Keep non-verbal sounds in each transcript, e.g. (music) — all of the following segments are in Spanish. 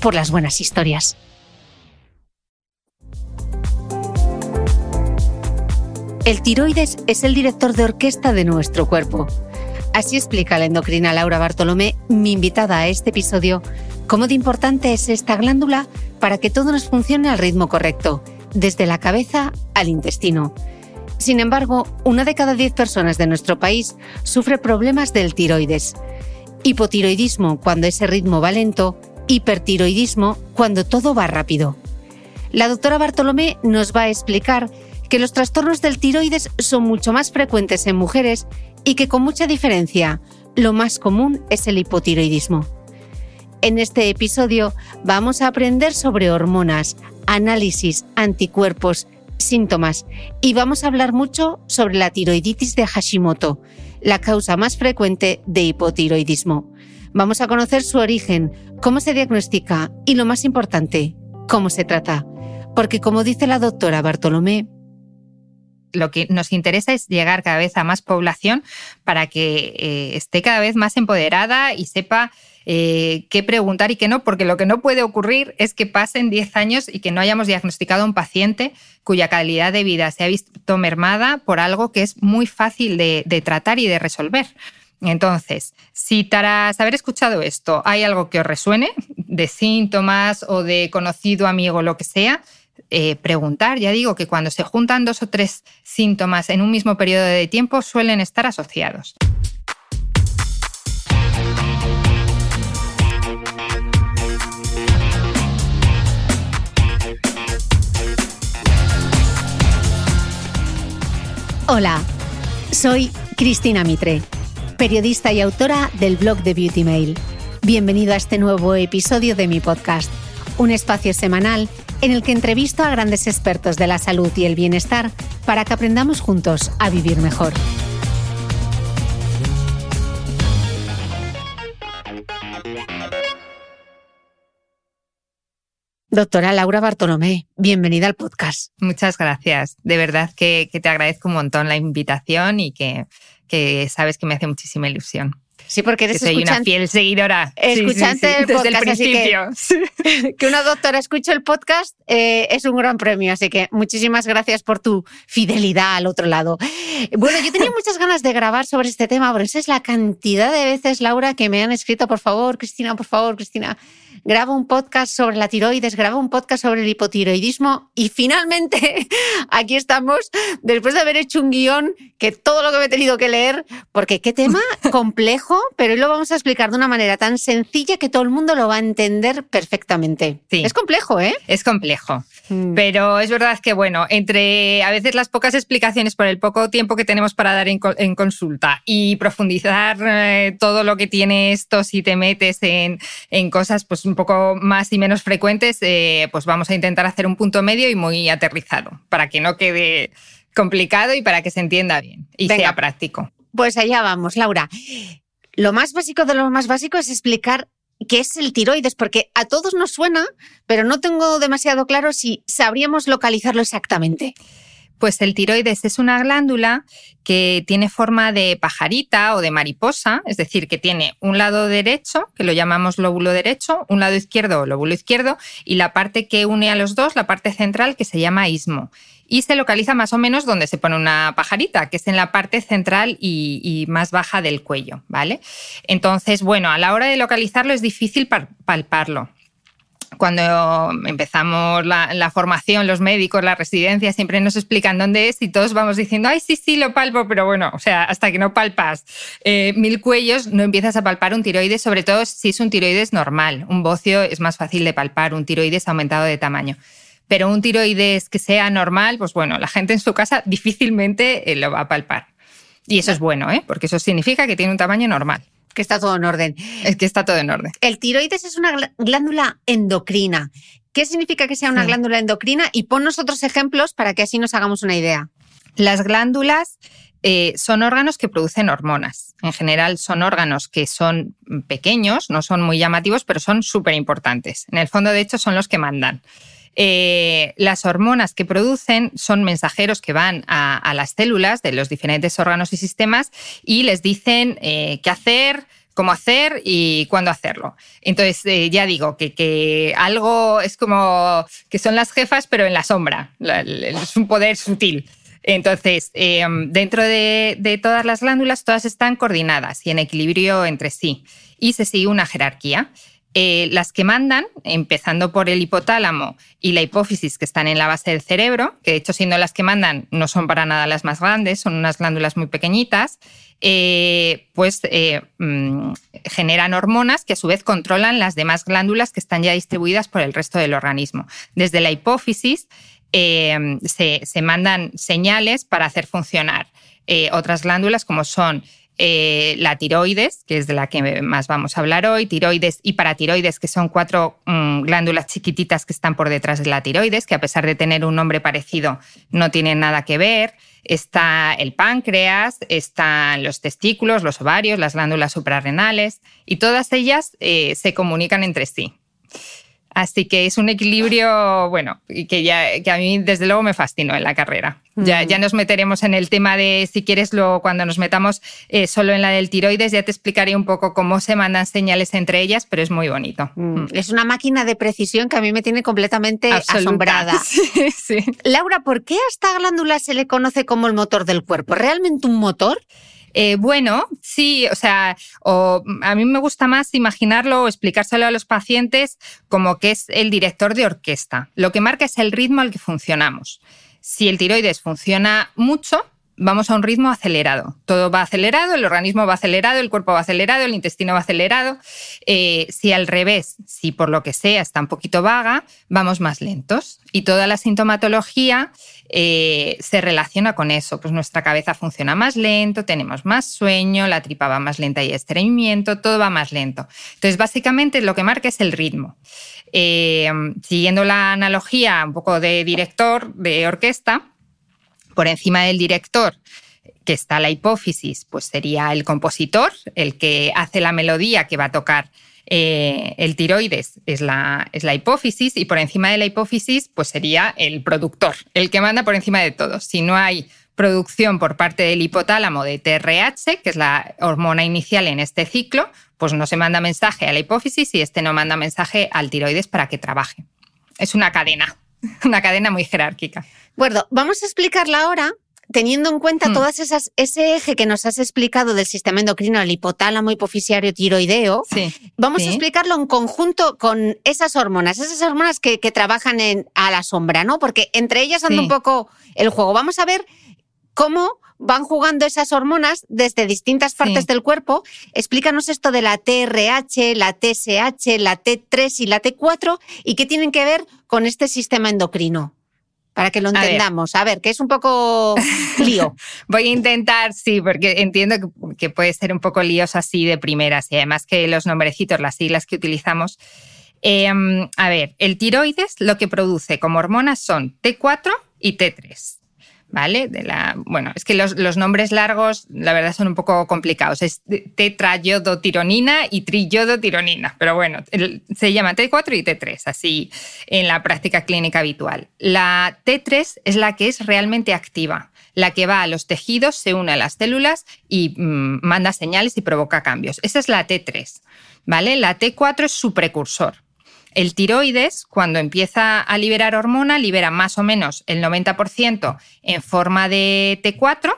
por las buenas historias. El tiroides es el director de orquesta de nuestro cuerpo. Así explica la endocrina Laura Bartolomé, mi invitada a este episodio, cómo de importante es esta glándula para que todo nos funcione al ritmo correcto, desde la cabeza al intestino. Sin embargo, una de cada diez personas de nuestro país sufre problemas del tiroides. Hipotiroidismo cuando ese ritmo va lento hipertiroidismo cuando todo va rápido. La doctora Bartolomé nos va a explicar que los trastornos del tiroides son mucho más frecuentes en mujeres y que con mucha diferencia lo más común es el hipotiroidismo. En este episodio vamos a aprender sobre hormonas, análisis, anticuerpos, síntomas y vamos a hablar mucho sobre la tiroiditis de Hashimoto, la causa más frecuente de hipotiroidismo. Vamos a conocer su origen, cómo se diagnostica y lo más importante, cómo se trata. Porque como dice la doctora Bartolomé, lo que nos interesa es llegar cada vez a más población para que eh, esté cada vez más empoderada y sepa eh, qué preguntar y qué no, porque lo que no puede ocurrir es que pasen 10 años y que no hayamos diagnosticado a un paciente cuya calidad de vida se ha visto mermada por algo que es muy fácil de tratar y de resolver. Entonces, si tras haber escuchado esto hay algo que os resuene de síntomas o de conocido amigo, lo que sea, eh, preguntar. Ya digo que cuando se juntan dos o tres síntomas en un mismo periodo de tiempo suelen estar asociados. Hola, soy Cristina Mitre periodista y autora del blog de Beauty Mail. Bienvenido a este nuevo episodio de mi podcast, un espacio semanal en el que entrevisto a grandes expertos de la salud y el bienestar para que aprendamos juntos a vivir mejor. Doctora Laura Bartolomé, bienvenida al podcast. Muchas gracias. De verdad que, te agradezco un montón la invitación y que, que sabes que me hace muchísima ilusión. Sí, porque eres soy una fiel seguidora. Escuchante del podcast, desde el principio. (laughs) Que, una doctora escuche el podcast eh, es un gran premio, así que muchísimas gracias por tu fidelidad al otro lado. Bueno, yo tenía muchas ganas de grabar sobre este tema, pero esa es la cantidad de veces, Laura, que me han escrito, por favor, Cristina, por favor, Cristina grabo un podcast sobre la tiroides, grabo un podcast sobre el hipotiroidismo y finalmente (laughs) aquí estamos después de haber hecho un guion que todo lo que me he tenido que leer, porque qué tema (laughs) complejo, pero hoy lo vamos a explicar de una manera tan sencilla que todo el mundo lo va a entender perfectamente. Sí. Es complejo, ¿eh? Es complejo. Mm. Pero es verdad que, bueno, entre a veces las pocas explicaciones por el poco tiempo que tenemos para dar en, consulta y profundizar eh, todo lo que tiene esto si te metes en, en cosas pues un poco más y menos frecuentes, eh, pues vamos a intentar hacer un punto medio y muy aterrizado para que no quede complicado y para que se entienda bien y sea práctico. Pues allá vamos, Laura. Lo más básico de lo más básico es explicar qué es el tiroides, porque a todos nos suena, pero no tengo demasiado claro si sabríamos localizarlo exactamente. Pues el tiroides es una glándula que tiene forma de pajarita o de mariposa, es decir, que tiene un lado derecho, que lo llamamos lóbulo derecho, un lado izquierdo, lóbulo izquierdo, y la parte que une a los dos, la parte central, que se llama istmo. Y se localiza más o menos donde se pone una pajarita, que es en la parte central y, y más baja del cuello, ¿vale? Entonces, bueno, a la hora de localizarlo es difícil palparlo cuando empezamos la, formación, los médicos, la residencia, siempre nos explican dónde es y todos vamos diciendo, ay, sí, sí, lo palpo, pero bueno, o sea, hasta que no palpas eh, mil cuellos, no empiezas a palpar un tiroides, sobre todo si es un tiroides normal. Un bocio es más fácil de palpar, un tiroides aumentado de tamaño. Pero un tiroides que sea normal, pues bueno, la gente en su casa difícilmente eh, lo va a palpar. Y eso es bueno, ¿eh? porque eso significa que tiene un tamaño normal que está todo en orden. Es que está todo en orden. El tiroides es una glándula endocrina. ¿Qué significa que sea una glándula endocrina? Y ponnos otros ejemplos para que así nos hagamos una idea. Las glándulas eh, son órganos que producen hormonas. En general son órganos que son pequeños, no son muy llamativos, pero son súper importantes. En el fondo, de hecho, son los que mandan. Eh, las hormonas que producen son mensajeros que van a, las células de los diferentes órganos y sistemas y les dicen eh, qué hacer, cómo hacer y cuándo hacerlo. Entonces, eh, ya digo que, algo es como que son las jefas, pero en la sombra. Es un poder sutil. Entonces, dentro de, de, todas las glándulas, todas están coordinadas y en equilibrio entre sí. Y se sigue una jerarquía. Eh, las que mandan, empezando por el hipotálamo y la hipófisis que están en la base del cerebro, que de hecho siendo las que mandan no son para nada las más grandes, son unas glándulas muy pequeñitas, eh, pues eh, mm, generan hormonas que a su vez controlan las demás glándulas que están ya distribuidas por el resto del organismo. Desde la hipófisis se, se, mandan señales para hacer funcionar otras glándulas como son eh, la tiroides, que es de la que más vamos a hablar hoy, tiroides y paratiroides, que son cuatro mm, glándulas chiquititas que están por detrás de la tiroides, que a pesar de tener un nombre parecido, no tienen nada que ver. Está el páncreas, están los testículos, los ovarios, las glándulas suprarrenales, y todas ellas eh, se comunican entre sí. Así que es un equilibrio, bueno, que, ya, que a mí desde luego me fascinó en la carrera. Ya, ya, nos meteremos en el tema de, si quieres, lo, cuando nos metamos eh, solo en la del tiroides, ya te explicaré un poco cómo se mandan señales entre ellas, pero es muy bonito. Mm. Es una máquina de precisión que a mí me tiene completamente asombrada. (laughs) sí. Laura, ¿por qué a esta glándula se le conoce como el motor del cuerpo? ¿Realmente un motor? Eh, bueno, sí, o sea, a mí me gusta más imaginarlo o explicárselo a los pacientes como que es el director de orquesta. Lo que marca es el ritmo al que funcionamos. Si el tiroides funciona mucho, vamos a un ritmo acelerado. Todo va acelerado, el organismo va acelerado, el cuerpo va acelerado, el intestino va acelerado. Eh, si al revés, si por lo que sea está un poquito vaga, vamos más lentos. Y toda la sintomatología eh, se relaciona con eso. Pues nuestra cabeza funciona más lento, tenemos más sueño, la tripa va más lenta y estreñimiento, todo va más lento. Entonces, básicamente lo que marca es el ritmo. Eh, siguiendo la analogía un poco de director de orquesta, por encima del director que está la hipófisis, pues sería el compositor, el que hace la melodía que va a tocar eh, el tiroides es la, es la hipófisis y por encima de la hipófisis pues sería el productor, el que manda por encima de todo. Si no hay producción por parte del hipotálamo de TRH, que es la hormona inicial en este ciclo, pues no se manda mensaje a la hipófisis y este no manda mensaje al tiroides para que trabaje. Es una cadena, (laughs) una cadena muy jerárquica. Bueno, vamos a explicarla ahora teniendo en cuenta hmm. todas esas, ese eje que nos has explicado del sistema endocrino, el hipotálamo, hipofisiario, tiroideo, vamos a explicarlo en conjunto con esas hormonas, esas hormonas que, trabajan en, a la sombra, ¿no? Porque entre ellas anda un poco el juego. Vamos a ver cómo van jugando esas hormonas desde distintas partes del cuerpo. Explícanos esto de la TRH, la TSH, la T3 y la T4 y qué tienen que ver con este sistema endocrino para que lo entendamos. A ver, que es un poco (laughs) lío. Voy a intentar, sí, porque entiendo que, puede ser un poco líos así de primeras y además que los nombrecitos, las siglas que utilizamos. Em, a ver, el tiroides lo que produce como hormonas son T4 y T3. ¿Vale? De la, bueno, es que los, nombres largos, la verdad, son un poco complicados. Es tetrayodotironina y triyodotironina, pero bueno, se llama T4 y T3, así en la práctica clínica habitual. La T3 es la que es realmente activa, la que va a los tejidos, se une a las células y mm, manda señales y provoca cambios. Esa es la T3, ¿vale? La T4 es su precursor. El tiroides, cuando empieza a liberar hormona, libera más o menos el 90% en forma de T4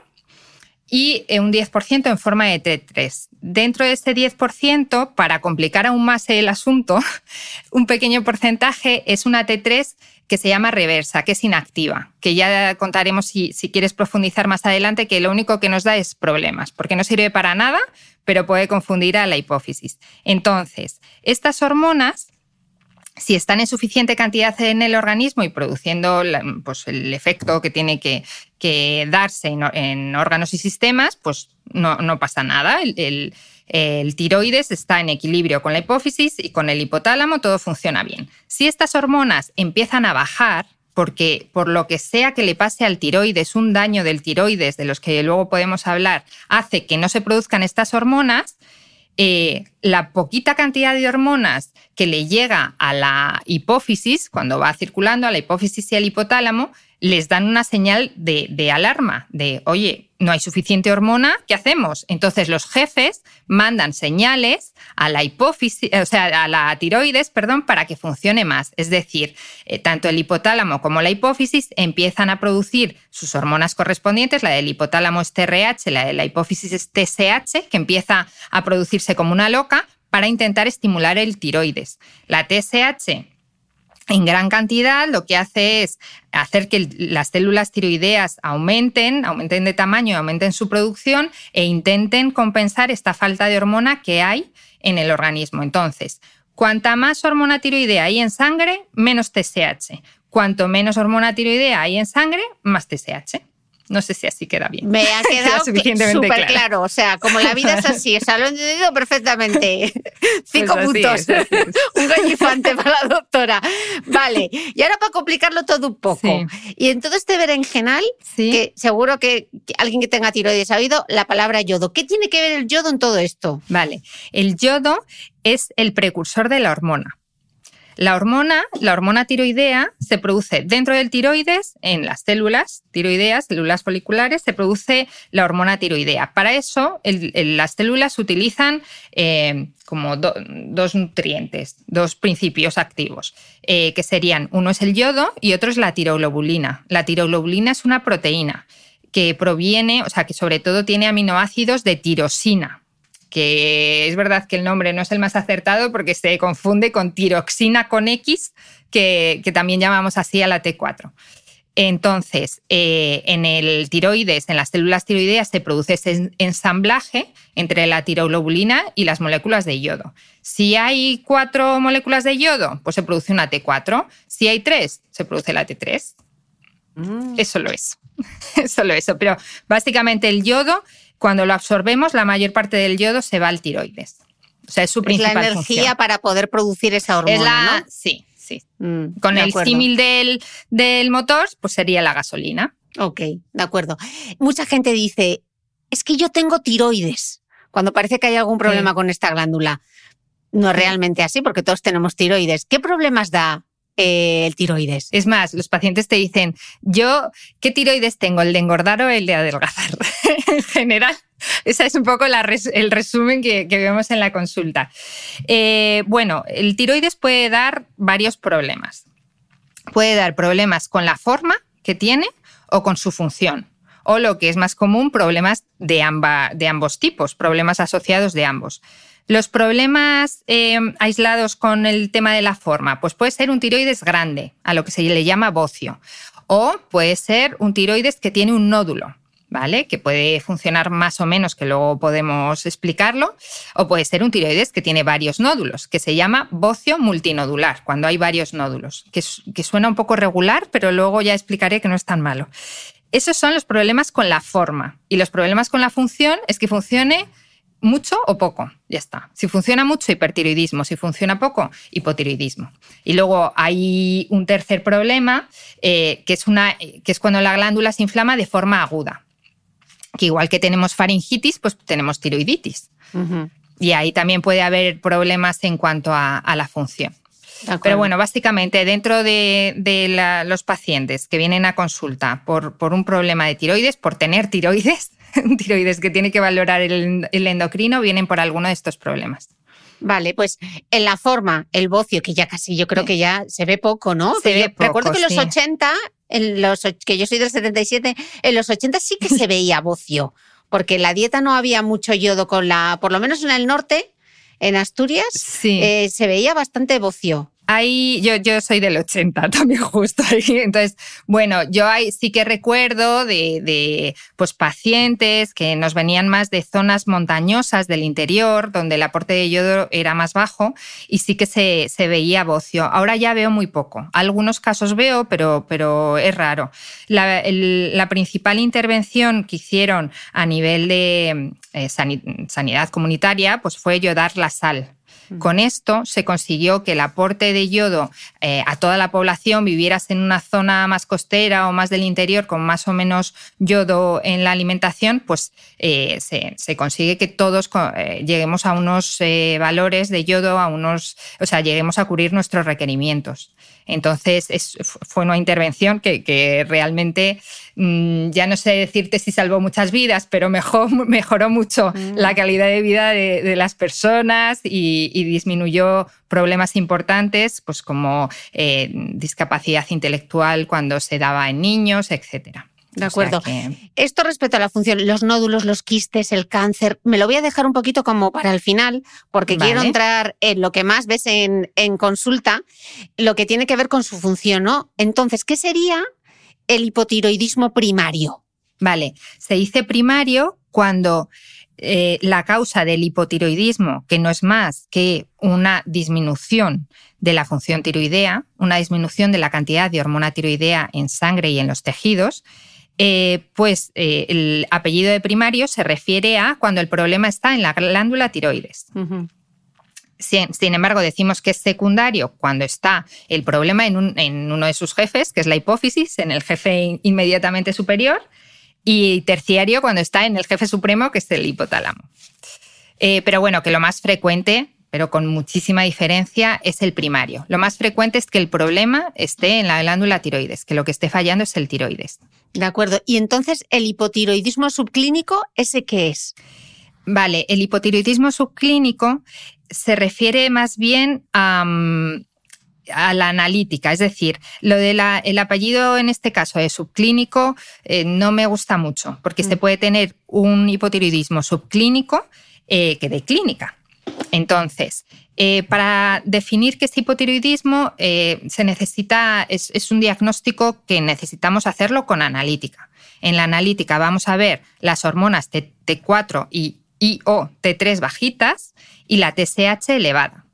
y un 10% en forma de T3. Dentro de ese 10%, para complicar aún más el asunto, (laughs) un pequeño porcentaje es una T3 que se llama reversa, que es inactiva, que ya contaremos si, si, quieres profundizar más adelante, que lo único que nos da es problemas, porque no sirve para nada, pero puede confundir a la hipófisis. Entonces, estas hormonas si están en suficiente cantidad en el organismo y produciendo pues, el efecto que tiene que, darse en, órganos y sistemas, pues no, pasa nada. El, el, tiroides está en equilibrio con la hipófisis y con el hipotálamo todo funciona bien. Si estas hormonas empiezan a bajar, porque por lo que sea que le pase al tiroides, un daño del tiroides, de los que luego podemos hablar, hace que no se produzcan estas hormonas, eh, la poquita cantidad de hormonas que le llega a la hipófisis, cuando va circulando a la hipófisis y al hipotálamo, les dan una señal de, alarma, de, oye, no hay suficiente hormona, ¿qué hacemos? Entonces los jefes mandan señales a la hipófisis, o sea, a la tiroides, perdón, para que funcione más. Es decir, eh, tanto el hipotálamo como la hipófisis empiezan a producir sus hormonas correspondientes, la del hipotálamo es TRH, la de la hipófisis es TSH, que empieza a producirse como una loca para intentar estimular el tiroides. La TSH en gran cantidad lo que hace es hacer que las células tiroideas aumenten, aumenten de tamaño, aumenten su producción e intenten compensar esta falta de hormona que hay en el organismo. Entonces, cuanta más hormona tiroidea hay en sangre, menos TSH. Cuanto menos hormona tiroidea hay en sangre, más TSH. No sé si así queda bien. Me ha (laughs) quedado súper claro. O sea, como la vida es así, o sea, lo he entendido perfectamente. (laughs) Cinco pues puntos. (laughs) un gallifante para la doctora. Vale. Y ahora para complicarlo todo un poco. Y en todo este berenjenal, que seguro que alguien que tenga tiroides ha oído la palabra yodo. ¿Qué tiene que ver el yodo en todo esto? Vale. El yodo es el precursor de la hormona. La hormona, la hormona tiroidea, se produce dentro del tiroides, en las células tiroideas, células foliculares, se produce la hormona tiroidea. Para eso, las células utilizan eh, como dos nutrientes, dos principios activos, eh, que serían, uno es el yodo y otro es la tiroglobulina. La tiroglobulina es una proteína que proviene, o sea, que sobre todo tiene aminoácidos de tirosina, que es verdad que el nombre no es el más acertado porque se confunde con tiroxina con X, que, también llamamos así a la T4. Entonces, eh, en el tiroides, en las células tiroideas, se produce ese ensamblaje entre la tiroglobulina y las moléculas de yodo. Si hay cuatro moléculas de yodo, pues se produce una T4. Si hay tres, se produce la T3. Mm. Eso. (laughs) es solo eso. Pero básicamente el yodo, cuando lo absorbemos, la mayor parte del yodo se va al tiroides. O sea, es su principal Es la energía para poder producir esa hormona, ¿no? Sí, sí. Mm, Con el símil del, del motor, pues sería la gasolina. Ok, de acuerdo. Mucha gente dice, es que yo tengo tiroides, cuando parece que hay algún problema con esta glándula. No es realmente así, porque todos tenemos tiroides. ¿Qué problemas da eh, el tiroides? Es más, los pacientes te dicen, yo, ¿qué tiroides tengo? ¿El de engordar o el de adelgazar? (laughs) en general. Ese es un poco el resumen que, vemos en la consulta. Eh, bueno, el tiroides puede dar varios problemas. Puede dar problemas con la forma que tiene o con su función. O lo que es más común, problemas de, de ambos tipos, problemas asociados de ambos. Los problemas eh, aislados con el tema de la forma, pues puede ser un tiroides grande, a lo que se le llama bocio, o puede ser un tiroides que tiene un nódulo, ¿vale? Que puede funcionar más o menos, que luego podemos explicarlo, o puede ser un tiroides que tiene varios nódulos, que se llama bocio multinodular, cuando hay varios nódulos, que, que suena un poco regular, pero luego ya explicaré que no es tan malo. Esos son los problemas con la forma. Y los problemas con la función es que funcione mucho o poco, ya está. Si funciona mucho, hipertiroidismo. Si funciona poco, hipotiroidismo. Y luego hay un tercer problema, eh, que, es una, que es cuando la glándula se inflama de forma aguda. Que igual que tenemos faringitis, pues tenemos tiroiditis. Y ahí también puede haber problemas en cuanto a, la función. Pero bueno, básicamente dentro de, los pacientes que vienen a consulta por, por un problema de tiroides, por tener tiroides, (laughs) tiroides que tiene que valorar el, endocrino vienen por alguno de estos problemas. Vale, pues en la forma, el bocio, que ya casi yo creo que ya se ve poco, ¿no? recuerdo que en los 80, en los, que yo soy del 77, en los 80 sí que se (laughs) veía bocio, porque en la dieta no había mucho yodo con la, por lo menos en el norte, en Asturias, eh, se veía bastante bocio. Ahí yo, yo soy del 80 (laughs) también justo ahí. Entonces, bueno, yo ahí sí que recuerdo de, pues, pacientes que nos venían más de zonas montañosas del interior, donde el aporte de yodo era más bajo y sí que se, veía bocio. Ahora ya veo muy poco. Algunos casos veo, pero, pero es raro. La, principal intervención que hicieron a nivel de eh, sanidad comunitaria pues fue yodar la sal con esto se consiguió que el aporte de yodo eh, a toda la población vivieras en una zona más costera o más del interior con más o menos yodo en la alimentación, pues eh, se, consigue que todos eh, lleguemos a unos valores de yodo, a unos, o sea, lleguemos a cubrir nuestros requerimientos. Entonces, fue una intervención que, realmente mm, ya no sé decirte si salvó muchas vidas, pero (laughs) mejoró mucho mm. la calidad de vida de, las personas y, disminuyó problemas importantes, pues como eh, discapacidad intelectual cuando se daba en niños, etcétera. De acuerdo. Esto respecto a la función, los nódulos, los quistes, el cáncer, me lo voy a dejar un poquito como para el final, porque quiero entrar en lo que más ves en, en, consulta, lo que tiene que ver con su función, ¿no? Entonces, ¿qué sería el hipotiroidismo primario? Vale, se dice primario cuando eh, la causa del hipotiroidismo, que no es más que una disminución de la función tiroidea, una disminución de la cantidad de hormona tiroidea en sangre y en los tejidos, eh, pues eh, el apellido de primario se refiere a cuando el problema está en la glándula tiroides. sin, embargo, decimos que es secundario cuando está el problema en, uno de sus jefes, que es la hipófisis, en el jefe inmediatamente superior, y terciario cuando está en el jefe supremo, que es el hipotálamo. Eh, pero bueno, que lo más frecuente pero con muchísima diferencia, es el primario. Lo más frecuente es que el problema esté en la glándula tiroides, que lo que esté fallando es el tiroides. De acuerdo. Y entonces, ¿el hipotiroidismo subclínico, ese qué es? Vale, el hipotiroidismo subclínico se refiere más bien a, la analítica, es decir, lo del apellido en este caso de subclínico eh, no me gusta mucho, porque se mm. puede tener un hipotiroidismo subclínico eh, que de clínica. Entonces, eh, para definir qué es hipotiroidismo, eh, se necesita, es, un diagnóstico que necesitamos hacerlo con analítica. En la analítica vamos a ver las hormonas T4 y IO T3 bajitas y la TSH elevada.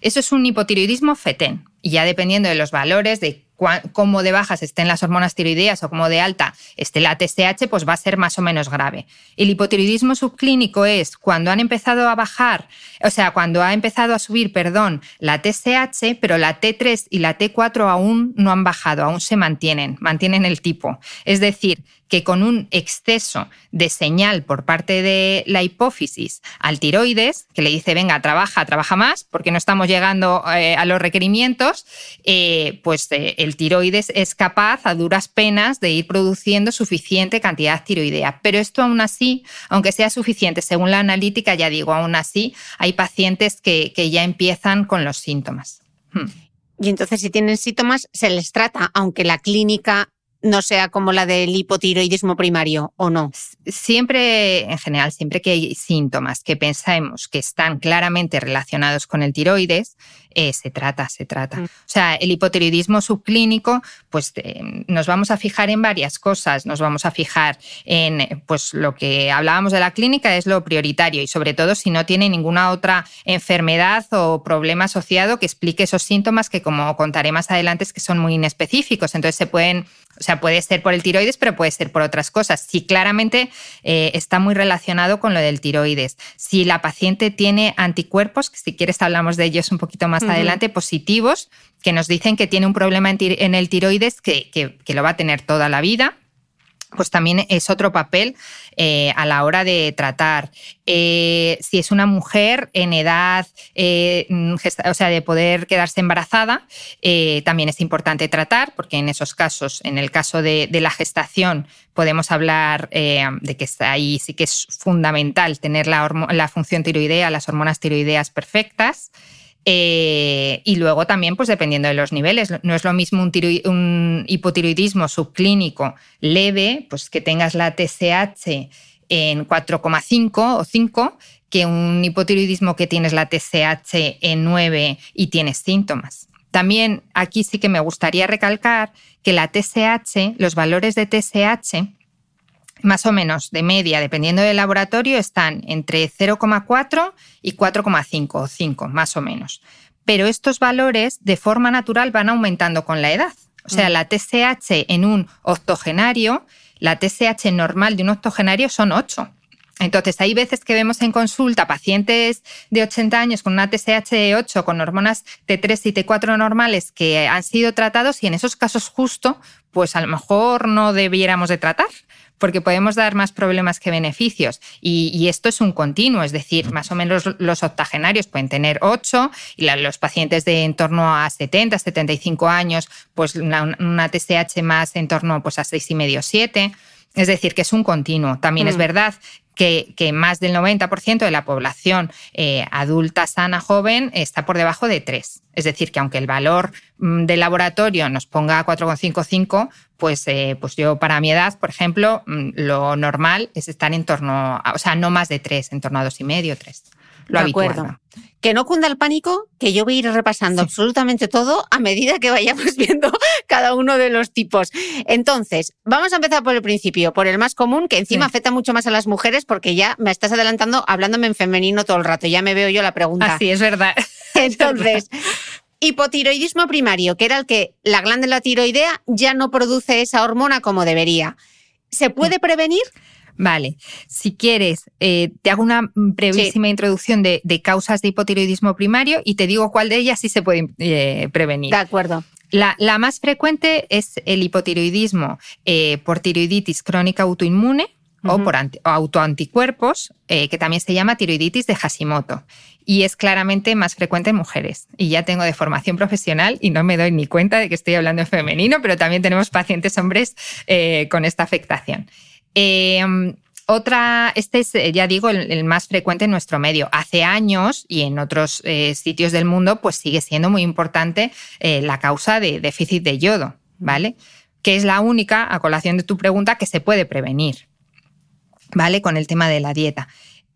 Eso es un hipotiroidismo fetén. Y ya dependiendo de los valores de cómo de bajas estén las hormonas tiroideas o cómo de alta esté la TSH, pues va a ser más o menos grave. El hipotiroidismo subclínico es cuando han empezado a bajar, o sea, cuando ha empezado a subir, perdón, la TSH, pero la T3 y la T4 aún no han bajado, aún se mantienen, mantienen el tipo. Es decir, que con un exceso de señal por parte de la hipófisis al tiroides, que le dice, venga, trabaja, trabaja más, porque no estamos llegando eh, a los requerimientos, eh, pues eh, el tiroides es capaz a duras penas de ir produciendo suficiente cantidad tiroidea. Pero esto aún así, aunque sea suficiente según la analítica, ya digo, aún así hay pacientes que, ya empiezan con los síntomas. Hmm. Y entonces si tienen síntomas, se les trata, aunque la clínica no sea como la del hipotiroidismo primario o no? Siempre, en general, siempre que hay síntomas que pensemos que están claramente relacionados con el tiroides, eh, se trata, se trata. Mm. O sea, el hipotiroidismo subclínico, pues eh, nos vamos a fijar en varias cosas. Nos vamos a fijar en, pues lo que hablábamos de la clínica es lo prioritario y sobre todo si no tiene ninguna otra enfermedad o problema asociado que explique esos síntomas que como contaré más adelante es que son muy inespecíficos. Entonces se pueden o sea, puede ser por el tiroides, pero puede ser por otras cosas. Si claramente eh, está muy relacionado con lo del tiroides. Si la paciente tiene anticuerpos, que si quieres hablamos de ellos un poquito más adelante, positivos, que nos dicen que tiene un problema en, el tiroides que, que lo va a tener toda la vida pues también es otro papel eh, a la hora de tratar. Eh, si es una mujer en edad, eh, o sea, de poder quedarse embarazada, también es importante tratar, porque en esos casos, en el caso de, la gestación, podemos hablar de que ahí sí que es fundamental tener la, la función tiroidea, las hormonas tiroideas perfectas. Eh, y luego también, pues dependiendo de los niveles, no es lo mismo un, hipotiroidismo subclínico leve, pues que tengas la TSH en 4,5 o 5, que un hipotiroidismo que tienes la TSH en 9 y tienes síntomas. También aquí sí que me gustaría recalcar que la TSH, los valores de TSH, más o menos de media, dependiendo del laboratorio, están entre 0,4 y 4,5 o 5, más o menos. Pero estos valores de forma natural van aumentando con la edad. O sea, mm. la TSH en un octogenario, la TSH normal de un octogenario son 8. Entonces, hay veces que vemos en consulta pacientes de 80 años con una TSH de 8, con hormonas T3 y T4 normales que han sido tratados y en esos casos justo, pues a lo mejor no debiéramos de tratar porque podemos dar más problemas que beneficios. Y, esto es un continuo, es decir, más o menos los octogenarios pueden tener 8 y los pacientes de en torno a 70, 75 años, pues una, una TSH más en torno pues, a 6,5, 7. Es decir, que es un continuo. También es mm. verdad que, más del 90% de la población eh, adulta, sana, joven, está por debajo de 3. Es decir, que aunque el valor mm, del laboratorio nos ponga 4,55, pues, eh, pues yo para mi edad, por ejemplo, mm, lo normal es estar en torno, a, o sea, no más de 3, en torno a 2,5, 3 lo de acuerdo. Que no cunda el pánico, que yo voy a ir repasando absolutamente todo a medida que vayamos (laughs) viendo cada uno de los tipos. Entonces, vamos a empezar por el principio, por el más común, que encima afecta mucho más a las mujeres, porque ya me estás adelantando hablándome en femenino todo el rato. Ya me veo yo la pregunta. Así (laughs) es verdad. Entonces, hipotiroidismo primario, que era el que la glándula tiroidea ya no produce esa hormona como debería. ¿Se puede prevenir? Vale, si quieres, eh, te hago una brevísima introducción de, causas de hipotiroidismo primario y te digo cuál de ellas sí se puede eh, prevenir. De acuerdo. La, más frecuente es el hipotiroidismo eh, por tiroiditis crónica autoinmune o por autoanticuerpos, que también se llama tiroiditis de Hashimoto. Y es claramente más frecuente en mujeres. Y ya tengo de formación profesional y no me doy ni cuenta de que estoy hablando de femenino, pero también tenemos pacientes hombres con esta afectación. Em, otra, este es, eh, ya digo, el, más frecuente en nuestro medio. Hace años y en otros eh, sitios del mundo, pues sigue siendo muy importante eh, la causa de déficit de yodo, ¿vale? Que es la única, a colación de tu pregunta, que se puede prevenir, ¿vale? Con el tema de la dieta.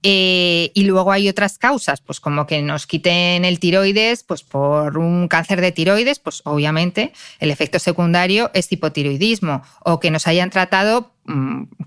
Y luego hay otras causas, pues como que nos quiten el tiroides, pues por un cáncer de tiroides, pues obviamente el efecto secundario es hipotiroidismo, o que nos hayan tratado,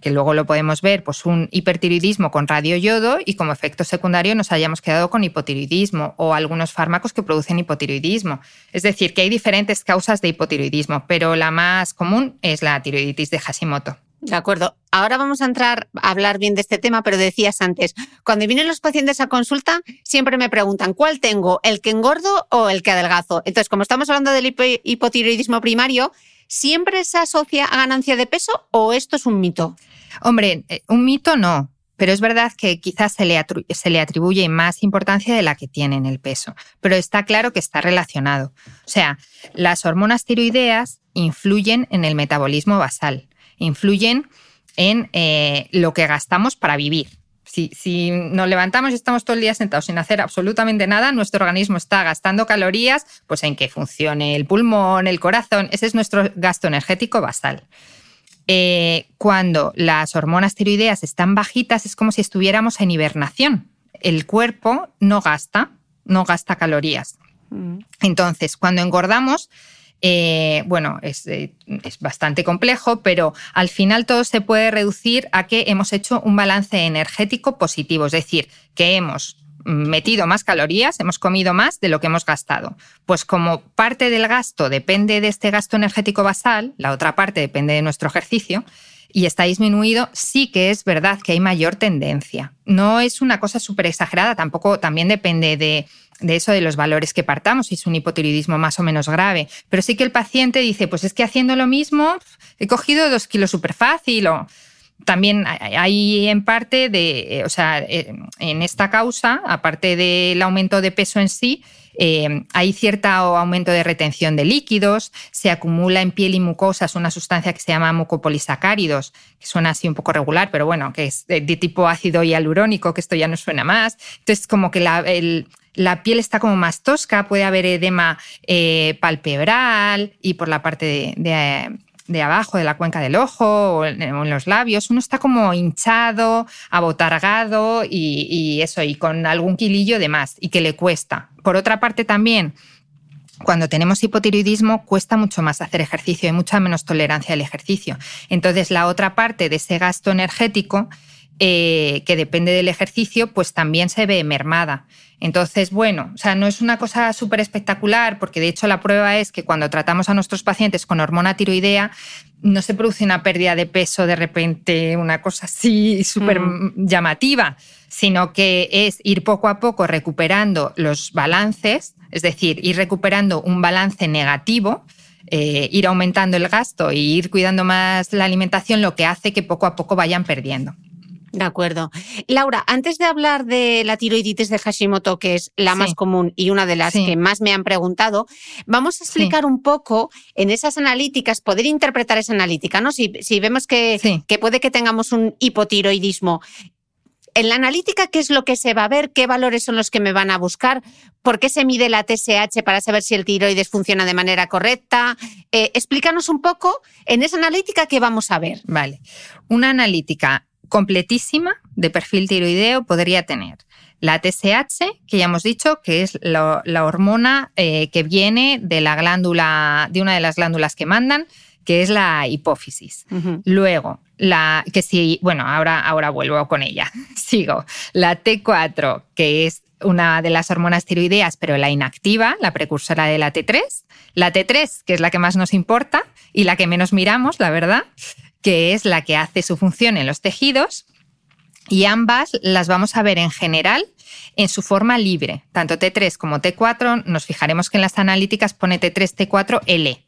que luego lo podemos ver, pues un hipertiroidismo con radioyodo y como efecto secundario nos hayamos quedado con hipotiroidismo, o algunos fármacos que producen hipotiroidismo. Es decir, que hay diferentes causas de hipotiroidismo, pero la más común es la tiroiditis de Hashimoto. De acuerdo. Ahora vamos a entrar a hablar bien de este tema, pero decías antes, cuando vienen los pacientes a consulta, siempre me preguntan, ¿cuál tengo? ¿El que engordo o el que adelgazo? Entonces, como estamos hablando del hipotiroidismo primario, ¿siempre se asocia a ganancia de peso o esto es un mito? Hombre, eh, un mito no. Pero es verdad que quizás se le, se le atribuye más importancia de la que tiene en el peso. Pero está claro que está relacionado. O sea, las hormonas tiroideas influyen en el metabolismo basal influyen en eh, lo que gastamos para vivir. Si, si, nos levantamos y estamos todo el día sentados sin hacer absolutamente nada, nuestro organismo está gastando calorías pues en que funcione el pulmón, el corazón. Ese es nuestro gasto energético basal. Eh, cuando las hormonas tiroideas están bajitas, es como si estuviéramos en hibernación. El cuerpo no gasta, no gasta calorías. Mm. Entonces, cuando engordamos, eh, bueno, eh, es, bastante complejo, pero al final todo se puede reducir a que hemos hecho un balance energético positivo, es decir, que hemos metido más calorías, hemos comido más de lo que hemos gastado. Pues como parte del gasto depende de este gasto energético basal, la otra parte depende de nuestro ejercicio, y está disminuido, sí que es verdad que hay mayor tendencia. No es una cosa súper exagerada, tampoco también depende de, de eso, de los valores que partamos, si es un hipotiroidismo más o menos grave. Pero sí que el paciente dice, pues es que haciendo lo mismo he cogido dos kilos súper fácil o también hay en parte de, eh, o sea, eh, en esta causa, aparte del aumento de peso en sí, eh, hay cierto aumento de retención de líquidos, se acumula en piel y mucosas una sustancia que se llama mucopolisacáridos, que suena así un poco regular, pero bueno, que es de, tipo ácido hialurónico, que esto ya no suena más. Entonces, como que la, piel está como más tosca, puede haber edema palpebral y por la parte de abajo de la cuenca del ojo o en, los labios, uno está como hinchado, abotargado y, eso, y con algún kilillo de más y que le cuesta. Por otra parte también, cuando tenemos hipotiroidismo cuesta mucho más hacer ejercicio, hay mucha menos tolerancia al ejercicio. Entonces la otra parte de ese gasto energético eh, que depende del ejercicio, pues también se ve mermada. Entonces, bueno, o sea, no es una cosa súper espectacular, porque de hecho la prueba es que cuando tratamos a nuestros pacientes con hormona tiroidea, no se produce una pérdida de peso de repente, una cosa así súper mm. llamativa, sino que es ir poco a poco recuperando los balances, es decir, ir recuperando un balance negativo. Eh, ir aumentando el gasto e ir cuidando más la alimentación, lo que hace que poco a poco vayan perdiendo. De acuerdo. Laura, antes de hablar de la tiroiditis de Hashimoto, que es la más común y una de las que más me han preguntado, vamos a explicar un poco en esas analíticas, poder interpretar esa analítica, ¿no? Si, vemos que, que puede que tengamos un hipotiroidismo, en la analítica, ¿qué es lo que se va a ver? ¿Qué valores son los que me van a buscar? ¿Por qué se mide la TSH para saber si el tiroides funciona de manera correcta? Eh, explícanos un poco en esa analítica qué vamos a ver. Vale. Una analítica completísima de perfil tiroideo podría tener la TSH, que ya hemos dicho que es la, hormona eh, que viene de la glándula, de una de las glándulas que mandan, que es la hipófisis. Luego, la que sí, bueno, ahora, ahora vuelvo con ella. (laughs) Sigo. La T4, que es una de las hormonas tiroideas, pero la inactiva, la precursora de la T3. La T3, que es la que más nos importa y la que menos miramos, la verdad, que es la que hace su función en los tejidos, y ambas las vamos a ver en general en su forma libre. Tanto T3 como T4, nos fijaremos que en las analíticas pone T3, T4, L.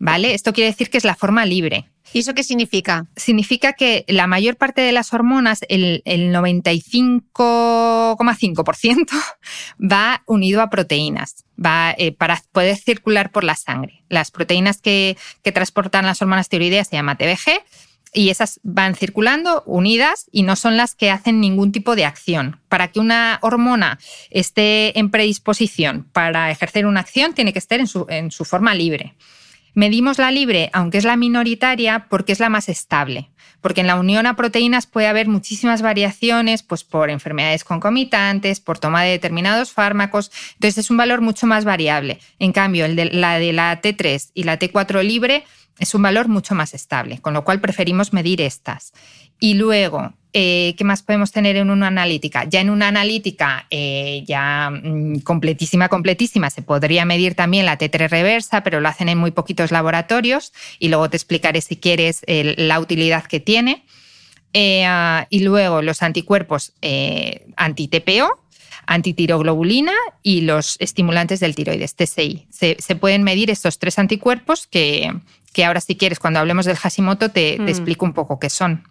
¿Vale? Esto quiere decir que es la forma libre. ¿Y eso qué significa? Significa que la mayor parte de las hormonas, el, 95,5%, (laughs) va unido a proteínas, va eh, para poder circular por la sangre. Las proteínas que, que transportan las hormonas tiroideas se llama TBG y esas van circulando unidas y no son las que hacen ningún tipo de acción. Para que una hormona esté en predisposición para ejercer una acción, tiene que estar en su, en su forma libre. Medimos la libre, aunque es la minoritaria, porque es la más estable. Porque en la unión a proteínas puede haber muchísimas variaciones, pues por enfermedades concomitantes, por toma de determinados fármacos. Entonces es un valor mucho más variable. En cambio, el de la de la T3 y la T4 libre es un valor mucho más estable, con lo cual preferimos medir estas. Y luego, eh, ¿qué más podemos tener en una analítica? Ya en una analítica eh, ya mm, completísima, completísima, se podría medir también la T3 reversa, pero lo hacen en muy poquitos laboratorios y luego te explicaré si quieres la utilidad que tiene. Eh, ah, y luego los anticuerpos anti-TPO, antitiroglobulina y los estimulantes del tiroides, TSI. Se, pueden medir estos tres anticuerpos que, que, ahora si quieres, cuando hablemos del Hashimoto, te, te mm. explico un poco qué son.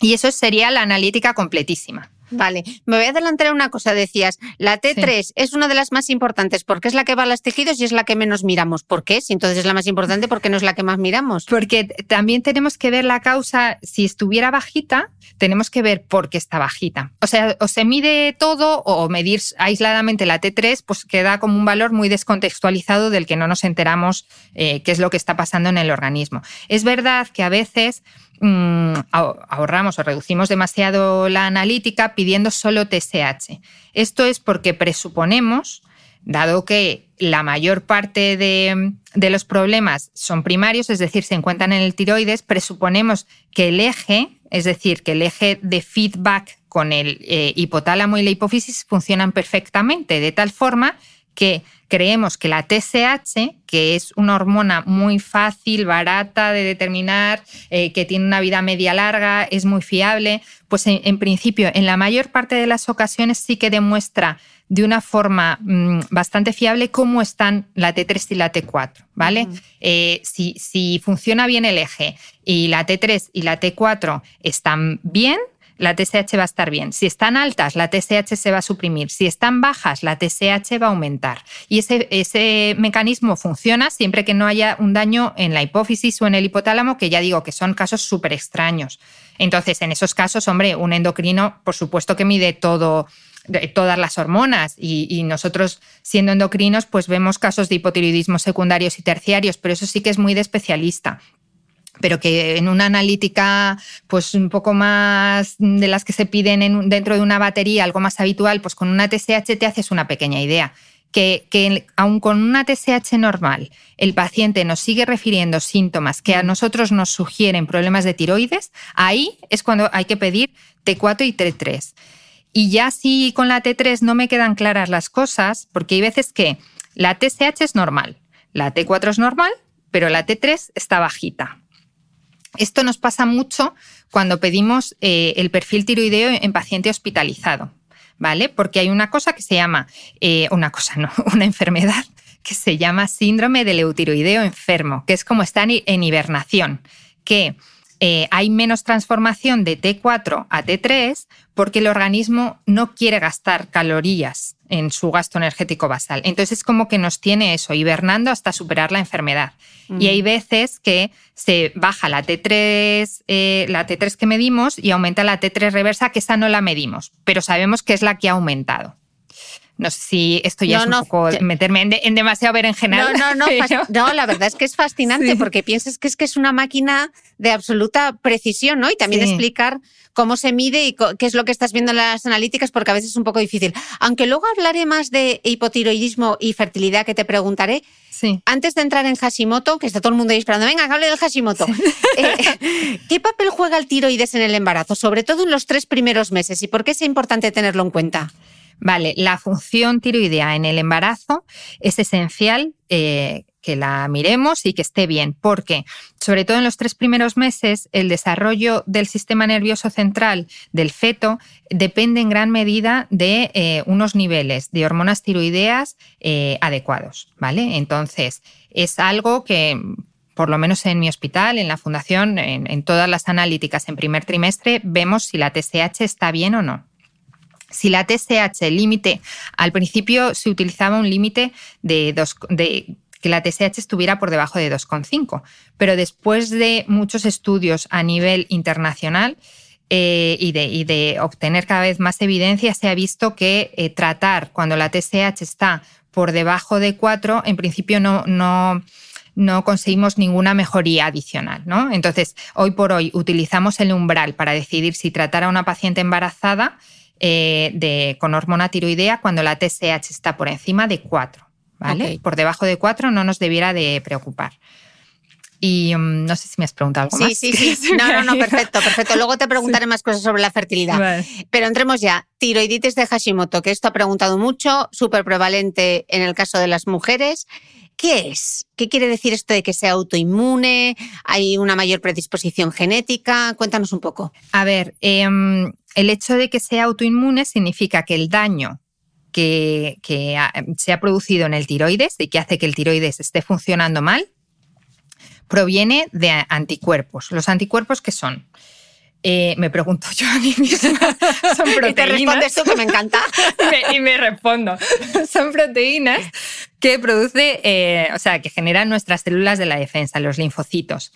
Y eso sería la analítica completísima. Vale, me voy a adelantar una cosa. Decías, la T3 es una de las más importantes porque es la que va a los tejidos y es la que menos miramos. ¿Por qué? Si entonces es la más importante, ¿por qué no es la que más miramos? Porque también tenemos que ver la causa. Si estuviera bajita, tenemos que ver por qué está bajita. O sea, o se mide todo o medir aisladamente la T3, pues queda como un valor muy descontextualizado del que no nos enteramos eh, qué es lo que está pasando en el organismo. Es verdad que a veces Mm, ahorramos o reducimos demasiado la analítica pidiendo solo TSH. Esto es porque presuponemos, dado que la mayor parte de, los problemas son primarios, es decir, se encuentran en el tiroides, presuponemos que el eje, es decir, que el eje de feedback con el eh, hipotálamo y la hipófisis funcionan perfectamente, de tal forma que creemos que la TSH, que es una hormona muy fácil, barata de determinar, eh, que tiene una vida media larga, es muy fiable, pues en, principio en la mayor parte de las ocasiones sí que demuestra de una forma mm, bastante fiable cómo están la T3 y la T4, ¿vale? Eh, si, si funciona bien el eje y la T3 y la T4 están bien, la TSH va a estar bien. Si están altas, la TSH se va a suprimir. Si están bajas, la TSH va a aumentar. Y ese, mecanismo funciona siempre que no haya un daño en la hipófisis o en el hipotálamo, que ya digo que son casos súper extraños. Entonces, en esos casos, hombre, un endocrino, por supuesto que mide todo todas las hormonas y, y, nosotros siendo endocrinos pues vemos casos de hipotiroidismo secundarios y terciarios, pero eso sí que es muy de especialista pero que en una analítica pues un poco más de las que se piden dentro de una batería, algo más habitual, pues con una TSH te haces una pequeña idea. Que, que aun con una TSH normal el paciente nos sigue refiriendo síntomas que a nosotros nos sugieren problemas de tiroides, ahí es cuando hay que pedir T4 y T3. Y ya si con la T3 no me quedan claras las cosas, porque hay veces que la TSH es normal, la T4 es normal, pero la T3 está bajita. Esto nos pasa mucho cuando pedimos eh, el perfil tiroideo en paciente hospitalizado, ¿vale? Porque hay una cosa que se llama, eh, una cosa no, (laughs) una enfermedad que se llama síndrome del eutiroideo enfermo, que es como estar en hibernación, que eh, hay menos transformación de T4 a T3 porque el organismo no quiere gastar calorías en su gasto energético basal. Entonces es como que nos tiene eso, hibernando hasta superar la enfermedad. Y hay veces que se baja la T3, eh, la T3 que medimos y aumenta la T3 reversa, que esa no la medimos, pero sabemos que es la que ha aumentado. No sé si esto ya es un poco meterme en, demasiado ver en general. No, no, no, (laughs) no, la verdad es que es fascinante porque piensas que es que es una máquina de absoluta precisión, ¿no? Y también explicar cómo se mide y qué es lo que estás viendo en las analíticas, porque a veces es un poco difícil. Aunque luego hablaré más de hipotiroidismo y fertilidad que te preguntaré. Sí. Antes de entrar en Hashimoto, que está todo el mundo ahí esperando, venga, hable del Hashimoto. Eh, (laughs) ¿Qué papel juega el tiroides en el embarazo, sobre todo en los tres primeros meses? ¿Y por qué es importante tenerlo en cuenta? Vale, la función tiroidea en el embarazo es esencial eh, que la miremos y que esté bien, porque sobre todo en los tres primeros meses el desarrollo del sistema nervioso central del feto depende en gran medida de eh, unos niveles de hormonas tiroideas eh, adecuados, ¿vale? Entonces, es algo que por lo menos en mi hospital, en la fundación, en, en todas las analíticas en primer trimestre, vemos si la TSH está bien o no. Si la TSH, límite, al principio se utilizaba un límite de, que la TSH estuviera por debajo de 2,5, pero después de muchos estudios a nivel internacional eh, y, de, obtener cada vez más evidencia, se ha visto que eh, tratar cuando la TSH está por debajo de 4, en principio no, no no conseguimos ninguna mejoría adicional. ¿no? Entonces, hoy por hoy utilizamos el umbral para decidir si tratar a una paciente embarazada eh, de, con hormona tiroidea cuando la TSH está por encima de 4. ¿vale? Por debajo de 4 no nos debiera de preocupar. Y um, no sé si me has preguntado algo más. Sí, (laughs) sí, sí. No, no, no, perfecto, perfecto. Luego te preguntaré más cosas sobre la fertilidad. Pero entremos ya. Tiroiditis de Hashimoto, que esto ha preguntado mucho, súper prevalente en el caso de las mujeres. ¿Qué es? ¿Qué quiere decir esto de que sea autoinmune? ¿Hay una mayor predisposición genética? Cuéntanos un poco. A ver, em, el hecho de que sea autoinmune significa que el daño que, que se ha producido en el tiroides y que hace que el tiroides esté funcionando mal proviene de anticuerpos. ¿Los anticuerpos qué son? Eh, me pregunto yo a mí misma. (laughs) Son proteínas. y te respondes tú que me encanta. (laughs) y, me, respondo. Son proteínas que produce, eh, o sea, que generan nuestras células de la defensa, los linfocitos.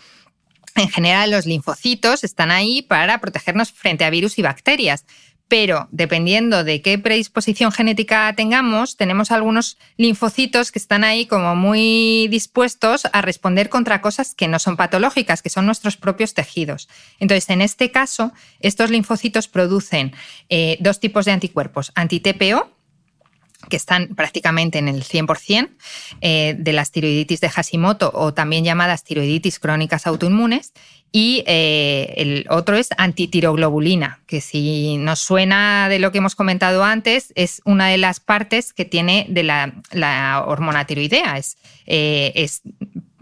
En general, los linfocitos están ahí para protegernos frente a virus y bacterias, pero dependiendo de qué predisposición genética tengamos, tenemos algunos linfocitos que están ahí como muy dispuestos a responder contra cosas que no son patológicas, que son nuestros propios tejidos. Entonces, en este caso, estos linfocitos producen eh, dos tipos de anticuerpos, anti-TPO, que están prácticamente en el 100% eh, de las tiroiditis de Hashimoto o también llamadas tiroiditis crónicas autoinmunes, y eh, el otro es antitiroglobulina, que si nos suena de lo que hemos comentado antes, es una de las partes que tiene de la, hormona tiroidea. Es, eh, es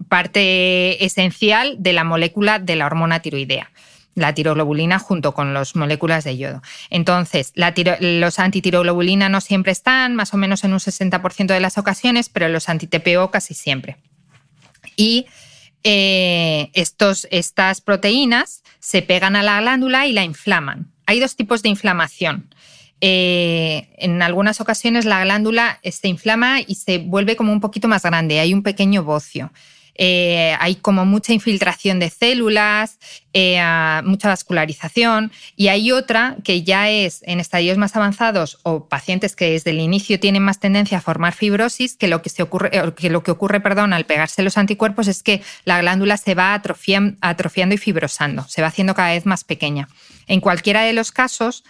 parte esencial de la molécula de la hormona tiroidea la tiroglobulina junto con las moléculas de yodo. Entonces, los antitiroglobulina no siempre están, más o menos en un 60% de las ocasiones, pero los anti-TPO casi siempre. Y eh, estos, estas proteínas se pegan a la glándula y la inflaman. Hay dos tipos de inflamación. Eh, en algunas ocasiones la glándula se inflama y se vuelve como un poquito más grande, hay un pequeño bocio. Eh, hay como mucha infiltración de células, eh, mucha vascularización y hay otra que ya es en estadios más avanzados o pacientes que desde el inicio tienen más tendencia a formar fibrosis, que lo que, se ocurre, eh, que lo que ocurre perdón, al pegarse los anticuerpos es que la glándula se va atrofiando, atrofiando y fibrosando, se va haciendo cada vez más pequeña. En cualquiera de los casos,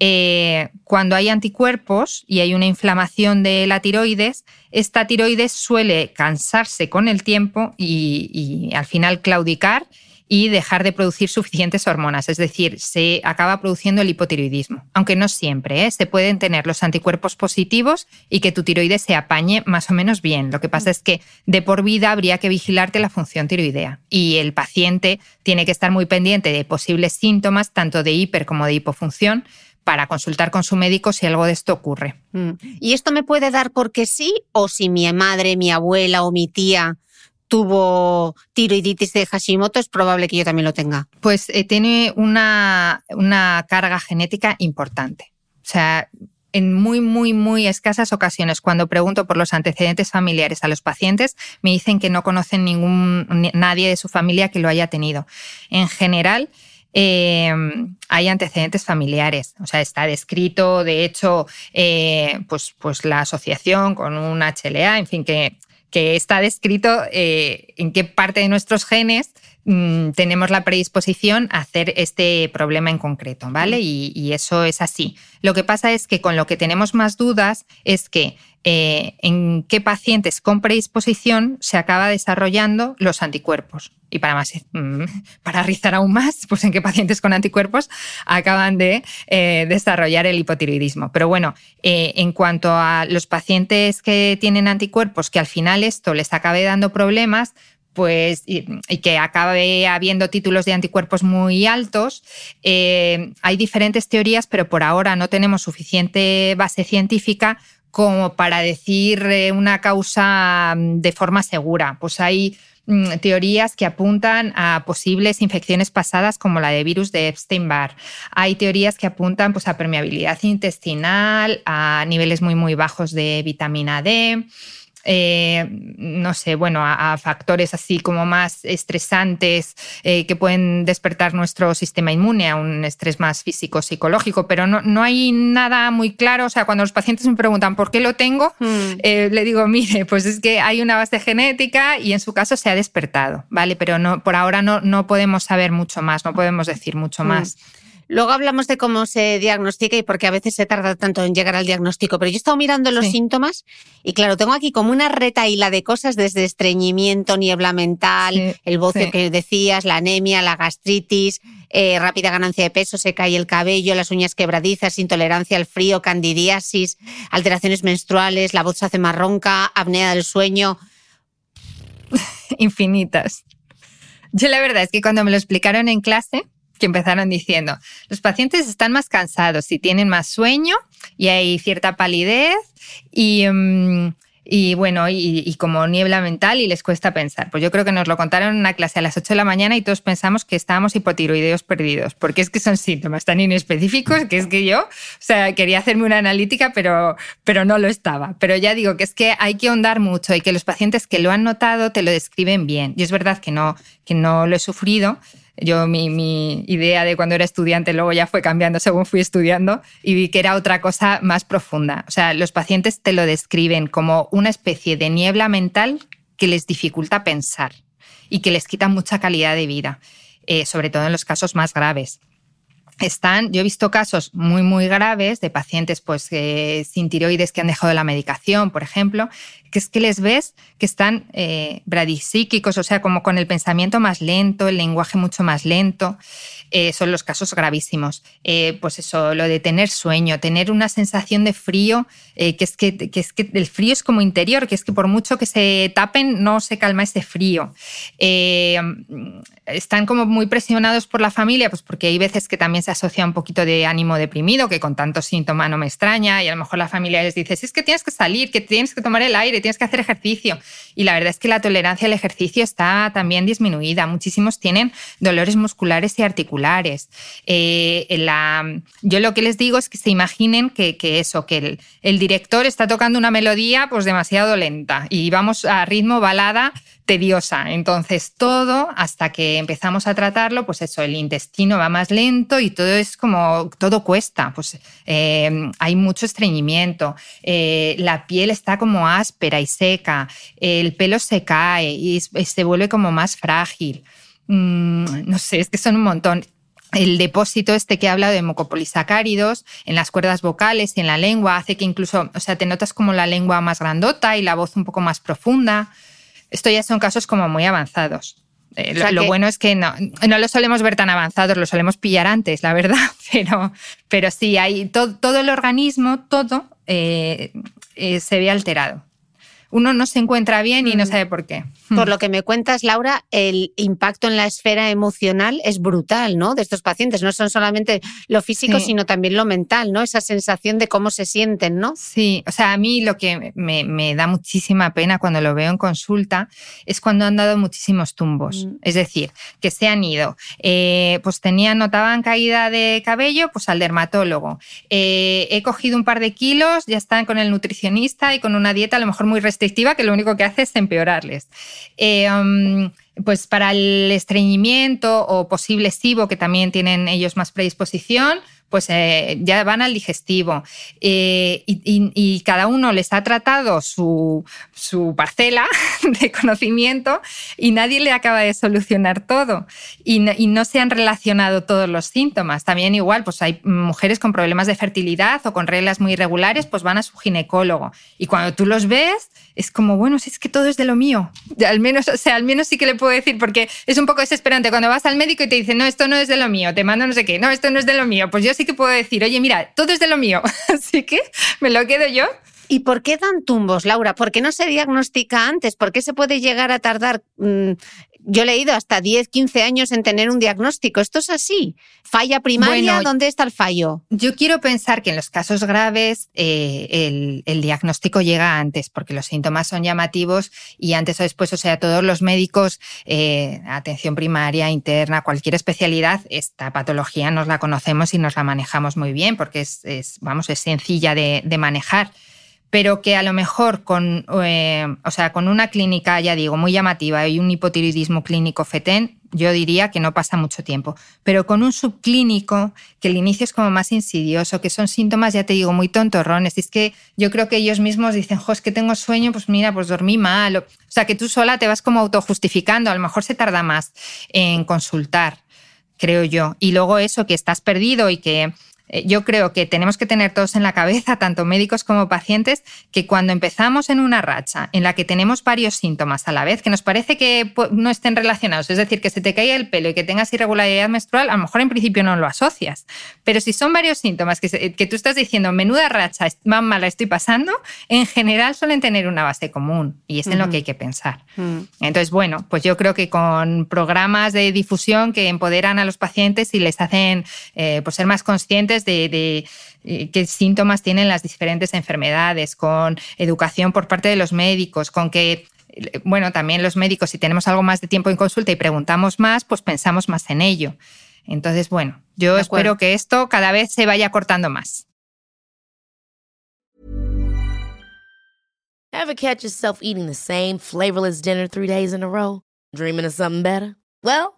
eh, cuando hay anticuerpos y hay una inflamación de la tiroides, esta tiroides suele cansarse con el tiempo y, al final claudicar y dejar de producir suficientes hormonas, es decir, se acaba produciendo el hipotiroidismo, aunque no siempre, ¿eh? se pueden tener los anticuerpos positivos y que tu tiroides se apañe más o menos bien. Lo que pasa es que de por vida habría que vigilarte la función tiroidea y el paciente tiene que estar muy pendiente de posibles síntomas, tanto de hiper como de hipofunción, para consultar con su médico si algo de esto ocurre. Mm. ¿Y esto me puede dar porque sí o si mi madre, mi abuela o mi tía tuvo tiroiditis de Hashimoto, es probable que yo también lo tenga? Pues eh, tiene una, una carga genética importante. O sea, en muy, muy, muy escasas ocasiones, cuando pregunto por los antecedentes familiares a los pacientes, me dicen que no conocen ningún, nadie de su familia que lo haya tenido. En general, Em, hay antecedentes familiares. O sea, está descrito, de hecho, eh, pues, pues la asociación con un HLA, en fin, que, que está descrito eh, en qué parte de nuestros genes mm, tenemos la predisposición a hacer este problema en concreto, ¿vale? Y, y, eso es así. Lo que pasa es que con lo que tenemos más dudas es que eh, en qué pacientes con predisposición se acaba desarrollando los anticuerpos. Y para, más, (laughs) mm, para rizar aún más, pues en qué pacientes con anticuerpos acaban de eh, desarrollar el hipotiroidismo. Pero bueno, eh, en cuanto a los pacientes que tienen anticuerpos, que al final esto les acabe dando problemas, pues, y, que acabe habiendo títulos de anticuerpos muy altos. hay diferentes teorías, pero por ahora no tenemos suficiente base científica como para decir eh, una causa mm, de forma segura. Pues hay mm, teorías que apuntan a posibles infecciones pasadas como la de virus de Epstein-Barr. Hay teorías que apuntan pues, a permeabilidad intestinal, a niveles muy muy bajos de vitamina D. eh, no sé, bueno, a, factores así como más estresantes eh, que pueden despertar nuestro sistema inmune, a un estrés más físico, psicológico, pero no, no hay nada muy claro. O sea, cuando los pacientes me preguntan por qué lo tengo, mm. le digo, mire, pues es que hay una base genética y en su caso se ha despertado, ¿vale? Pero no, por ahora no, no podemos saber mucho más, no podemos decir mucho mm. más. Luego hablamos de cómo se diagnostica y por qué a veces se tarda tanto en llegar al diagnóstico, pero yo he estado mirando los síntomas y claro, tengo aquí como una retaíla de cosas desde estreñimiento, niebla mental, el bocio que decías, la anemia, la gastritis, eh, rápida ganancia de peso, se cae el cabello, las uñas quebradizas, intolerancia al frío, candidiasis, alteraciones menstruales, la voz se hace más ronca, apnea del sueño. (laughs) Infinitas. Yo la verdad es que cuando me lo explicaron en clase, que empezaron diciendo, los pacientes están más cansados y tienen más sueño y hay cierta palidez y, mm, y bueno, y, como niebla mental y les cuesta pensar. Pues yo creo que nos lo contaron en una clase a las 8 de la mañana y todos pensamos que estábamos hipotiroideos perdidos, porque es que son síntomas tan inespecíficos que es que yo, o sea, quería hacerme una analítica, pero, pero no lo estaba. Pero ya digo que es que hay que ahondar mucho y que los pacientes que lo han notado te lo describen bien. Y es verdad que no, que no lo he sufrido, yo mi, idea de cuando era estudiante luego ya fue cambiando según fui estudiando y vi que era otra cosa más profunda. O sea, los pacientes te lo describen como una especie de niebla mental que les dificulta pensar y que les quita mucha calidad de vida, eh, sobre todo en los casos más graves están, yo he visto casos muy, muy graves de pacientes pues, sin tiroides que han dejado la medicación, por ejemplo, que es que les ves que están eh, bradisíquicos, o sea, como con el pensamiento más lento, el lenguaje mucho más lento. Eh, son los casos gravísimos. Eh, pues eso, lo de tener sueño, tener una sensación de frío, que, es que, es que el frío es como interior, que es que por mucho que se tapen no se calma ese frío. están como muy presionados por la familia, pues porque hay veces que también se asocia un poquito de ánimo deprimido, que con tanto síntoma no me extraña, y a lo mejor la familia les dice, es que tienes que salir, que tienes que tomar el aire, tienes que hacer ejercicio. Y la verdad es que la tolerancia al ejercicio está también disminuida. Muchísimos tienen dolores musculares y articulares. Eh, yo lo que les digo es que se imaginen que, eso, que el, el director está tocando una melodía pues demasiado lenta y vamos a ritmo balada tediosa. Entonces, todo hasta que empezamos a tratarlo, pues eso, el intestino va más lento y todo es como, todo cuesta. Pues eh, hay mucho estreñimiento, eh, la piel está como áspera y seca, el pelo se cae y, se vuelve como más frágil. Mm, no sé, es que son un montón el depósito este que habla de mucopolisacáridos en las cuerdas vocales y en la lengua hace que incluso, o sea, te notas como la lengua más grandota y la voz un poco más profunda. Esto ya son casos como muy avanzados. Eh, lo, bueno es que no, no lo solemos ver tan avanzados, lo solemos pillar antes, la verdad, (laughs) pero, pero sí, hay todo, el organismo, todo eh, eh, se ve alterado uno no se encuentra bien y no mm. sabe por qué. Por hmm. lo que me cuentas, Laura, el impacto en la esfera emocional es brutal, ¿no? De estos pacientes. No son solamente lo físico, sino también lo mental, ¿no? Esa sensación de cómo se sienten, ¿no? Sí, o sea, a mí lo que me, da muchísima pena cuando lo veo en consulta es cuando han dado muchísimos tumbos. Mm. Es decir, que se han ido, eh, pues tenían, notaban caída de cabello, pues al dermatólogo. Eh, he cogido un par de kilos, ya están con el nutricionista y con una dieta a lo mejor muy restrictiva que lo único que hace es empeorarles. Eh, um, pues para el estreñimiento o posible SIBO, que también tienen ellos más predisposición, pues eh, ya van al digestivo. Eh, y, cada uno les ha tratado su, parcela (laughs) de conocimiento y nadie le acaba de solucionar todo. Y no, se han relacionado todos los síntomas. También igual, pues hay mujeres con problemas de fertilidad o con reglas muy irregulares, pues van a su ginecólogo. Y cuando tú los ves, es como, bueno, si es que todo es de lo mío. Al menos, o sea, al menos sí que le puedo decir, porque es un poco desesperante cuando vas al médico y te dice, no, esto no es de lo mío, te mando no sé qué, no, esto no es de lo mío. Pues yo sí que puedo decir, oye, mira, todo es de lo mío, (laughs) así que me lo quedo yo. ¿Y por qué dan tumbos, Laura? ¿Por qué no se diagnostica antes? ¿Por qué se puede llegar a tardar mm, yo he leído hasta 10, 15 años en tener un diagnóstico. ¿Esto es así? ¿Falla primaria? ¿Dónde está el fallo? Yo quiero pensar que en los casos graves eh, el, diagnóstico llega antes, porque los síntomas son llamativos y antes o después, o sea, todos los médicos, eh, atención primaria, interna, cualquier especialidad, esta patología nos la conocemos y nos la manejamos muy bien, porque es, vamos, es sencilla de, de manejar pero que a lo mejor con, eh, o sea, con una clínica, ya digo, muy llamativa y un hipotiroidismo clínico FETEN, yo diría que no pasa mucho tiempo. Pero con un subclínico, que el inicio es como más insidioso, que son síntomas, ya te digo, muy tontorrones. Y es que yo creo que ellos mismos dicen, jo, es que tengo sueño, pues mira, pues dormí mal. O sea, que tú sola te vas como autojustificando. A lo mejor se tarda más en consultar, creo yo. Y luego eso, que estás perdido y que yo creo que tenemos que tener todos en la cabeza, tanto médicos como pacientes, que cuando empezamos en una racha en la que tenemos varios síntomas a la vez, que nos parece que no estén relacionados, es decir, que se te caiga el pelo y que tengas irregularidad menstrual, a lo mejor en principio no lo asocias. Pero si son varios síntomas que, que tú estás diciendo, menuda racha, más mala estoy pasando, en general suelen tener una base común y es en lo que hay que pensar. Mm. Entonces, bueno, pues yo creo que con programas de difusión que empoderan a los pacientes y les hacen eh, pues ser más conscientes de, eh, qué síntomas tienen las diferentes enfermedades, con educación por parte de los médicos, con que bueno, también los médicos, si tenemos algo más de tiempo en consulta y preguntamos más, pues pensamos más en ello. Entonces, bueno, yo espero que esto cada vez se vaya cortando más. Ever catch yourself eating the same flavorless dinner three days in a row? Dreaming of something better? Well,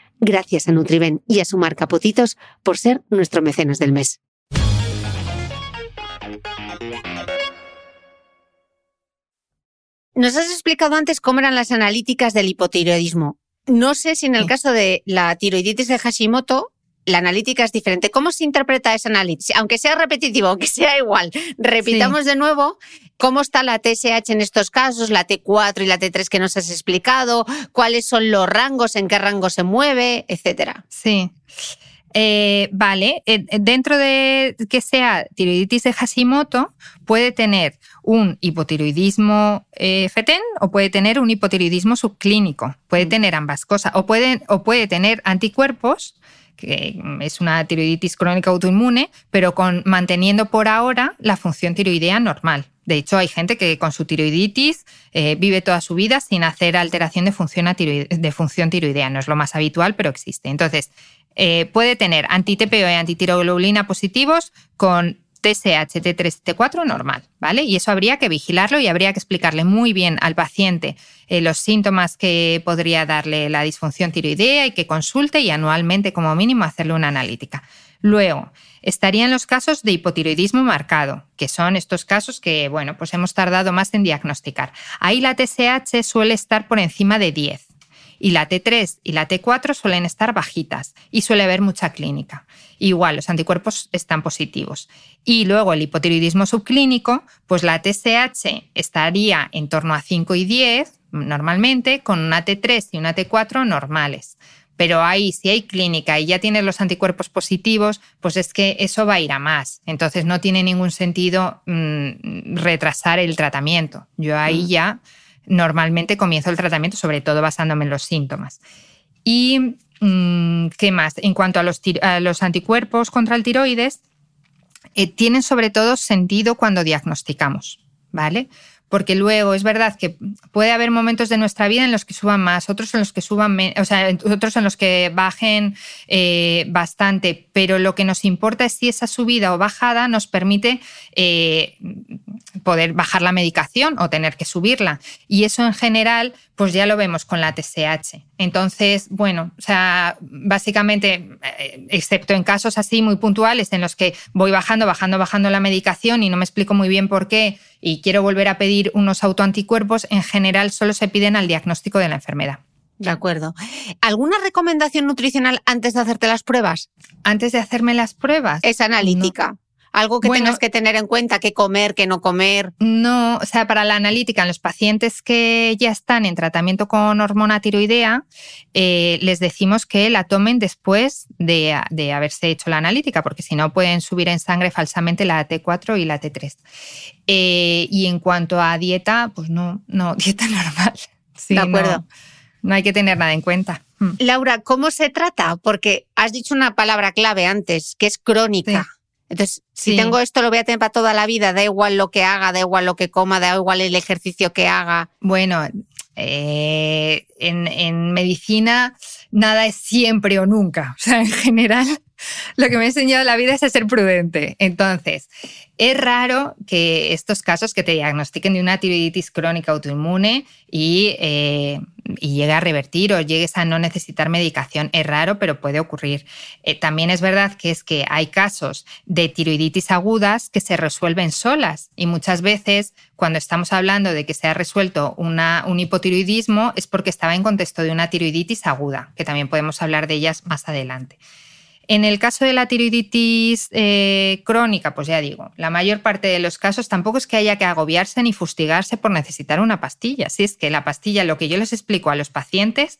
Gracias a Nutriben y a su marca Potitos por ser nuestro mecenas del mes. Nos has explicado antes cómo eran las analíticas del hipotiroidismo. No sé si en el caso de la tiroiditis de Hashimoto la analítica es diferente. ¿Cómo se interpreta esa analítica? Aunque sea repetitivo, (laughs) aunque sea igual, repitamos de nuevo cómo está la TSH en estos casos, la T4 y la T3 que nos has explicado, cuáles son los rangos, en qué rango se mueve, etcétera. Sí. Eh, vale, eh, dentro de que sea tiroiditis de Hashimoto, puede tener un hipotiroidismo eh, fetén o puede tener un hipotiroidismo subclínico. Puede mm. tener ambas cosas. O puede, o puede tener anticuerpos es una tiroiditis crónica autoinmune, pero con, manteniendo por ahora la función tiroidea normal. De hecho, hay gente que con su tiroiditis eh, vive toda su vida sin hacer alteración de función, de función tiroidea. No es lo más habitual, pero existe. Entonces, eh, puede tener anti-TPO y antitiroglobulina positivos con TSH, T3, T4 normal, ¿vale? Y eso habría que vigilarlo y habría que explicarle muy bien al paciente eh, los síntomas que podría darle la disfunción tiroidea y que consulte y anualmente como mínimo hacerle una analítica. Luego, estarían los casos de hipotiroidismo marcado, que son estos casos que, bueno, pues hemos tardado más en diagnosticar. Ahí la TSH suele estar por encima de 10 y la T3 y la T4 suelen estar bajitas y suele haber mucha clínica. Igual, los anticuerpos están positivos. Y luego el hipotiroidismo subclínico, pues la TSH estaría en torno a 5 y 10, normalmente, con una T3 y una T4 normales. Pero ahí, si hay clínica y ya tienes los anticuerpos positivos, pues es que eso va a ir a más. Entonces no tiene ningún sentido mm, retrasar el tratamiento. Yo ahí mm. ya normalmente comienzo el tratamiento, sobre todo basándome en los síntomas. Y qué más, en cuanto a los, los anticuerpos contra el tiroides, eh, tienen sobre todo sentido cuando diagnosticamos, ¿vale? porque luego es verdad que puede haber momentos de nuestra vida en los que suban más, otros en los que suban o sea, otros en los que bajen eh, bastante, pero lo que nos importa es si esa subida o bajada nos permite eh, poder bajar la medicación o tener que subirla. Y eso en general, pues ya lo vemos con la TSH. Entonces, bueno, o sea, básicamente, eh, excepto en casos así muy puntuales en los que voy bajando, bajando, bajando la medicación y no me explico muy bien por qué y quiero volver a pedir unos autoanticuerpos, en general solo se piden al diagnóstico de la enfermedad. De acuerdo. ¿Alguna recomendación nutricional antes de hacerte las pruebas? Antes de hacerme las pruebas. Es analítica. Algo que tengas que tener en cuenta, qué comer, qué no comer. No, o sea, para la analítica, en los pacientes que ya están en tratamiento con hormona tiroidea, eh, les decimos que la tomen después de, haberse hecho la analítica, porque si no pueden subir en sangre falsamente la T4 y la T3. Eh, y en cuanto a dieta, pues no, no, (laughs) dieta normal. de acuerdo. No, hay que tener nada en cuenta. Mm. Laura, ¿cómo se trata? Porque has dicho una palabra clave antes, que es crónica. Entonces, si tengo esto, lo voy a tener para toda la vida, da igual lo que haga, da igual lo que coma, da igual el ejercicio que haga. Bueno, eh, en, en medicina nada es siempre o nunca. O sea, en general, (laughs) lo que me ha enseñado la vida es a ser prudente. Entonces, es raro que estos casos que te diagnostiquen de una tiroiditis crónica autoinmune y, eh, llegue a revertir o llegues a no necesitar medicación. Es raro, pero puede ocurrir. Eh, también es verdad que es que hay casos de tiroiditis agudas que se resuelven solas y muchas veces cuando estamos hablando de que se ha resuelto un hipotiroidismo es porque estaba en contexto de una tiroiditis aguda, que también podemos hablar de ellas más adelante. En el caso de la tiroiditis eh, crónica, pues ya digo, la mayor parte de los casos tampoco es que haya que agobiarse ni fustigarse por necesitar una pastilla. Si es que la pastilla, lo que yo les explico a los pacientes,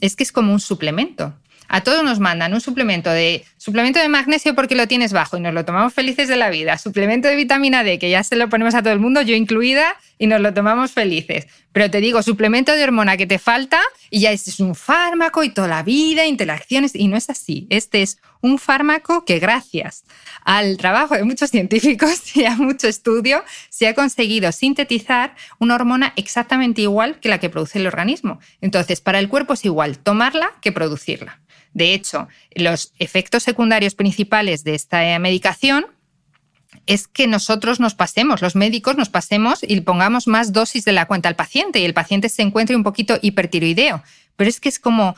es que es como un suplemento. A todos nos mandan un suplemento de suplemento de magnesio porque lo tienes bajo y nos lo tomamos felices de la vida. Suplemento de vitamina D que ya se lo ponemos a todo el mundo, yo incluida, y nos lo tomamos felices. Pero te digo, suplemento de hormona que te falta y ya es un fármaco y toda la vida, interacciones, y no es así. Este es un fármaco que gracias al trabajo de muchos (laughs) científicos y a mucho estudio se ha conseguido sintetizar una hormona exactamente igual que la que produce el organismo. Entonces, para el cuerpo es igual tomarla que producirla. De hecho, los efectos secundarios principales de esta medicación es que nosotros nos pasemos, los médicos nos pasemos y pongamos más dosis de la cuenta al paciente y el paciente se encuentre un poquito hipertiroideo. Pero es que es como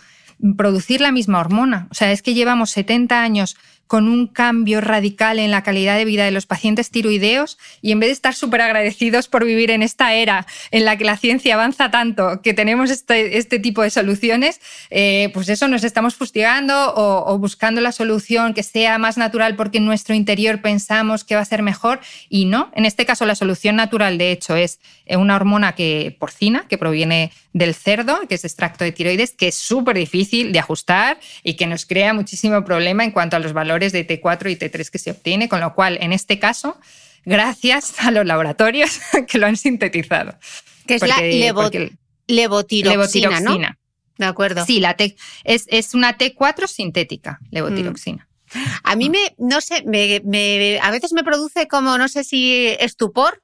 producir la misma hormona. O sea, es que llevamos 70 años con un cambio radical en la calidad de vida de los pacientes tiroideos y en vez de estar súper agradecidos por vivir en esta era en la que la ciencia avanza tanto, que tenemos este, este tipo de soluciones, eh, pues eso nos estamos fustigando o, buscando la solución que sea más natural porque en nuestro interior pensamos que va a ser mejor y no. En este caso la solución natural de hecho es una hormona que, porcina que proviene del cerdo, que es extracto de tiroides, que es súper difícil de ajustar y que nos crea muchísimo problema en cuanto a los valores de T4 y T3 que se obtiene, con lo cual, en este caso, gracias a los laboratorios (laughs) que lo han sintetizado. Que es la levotiroxina, ¿no? De acuerdo. Sí, la es, es, una T4 sintética, levotiroxina. Mm. A mí me, no sé, me, a veces me produce como, no sé si estupor,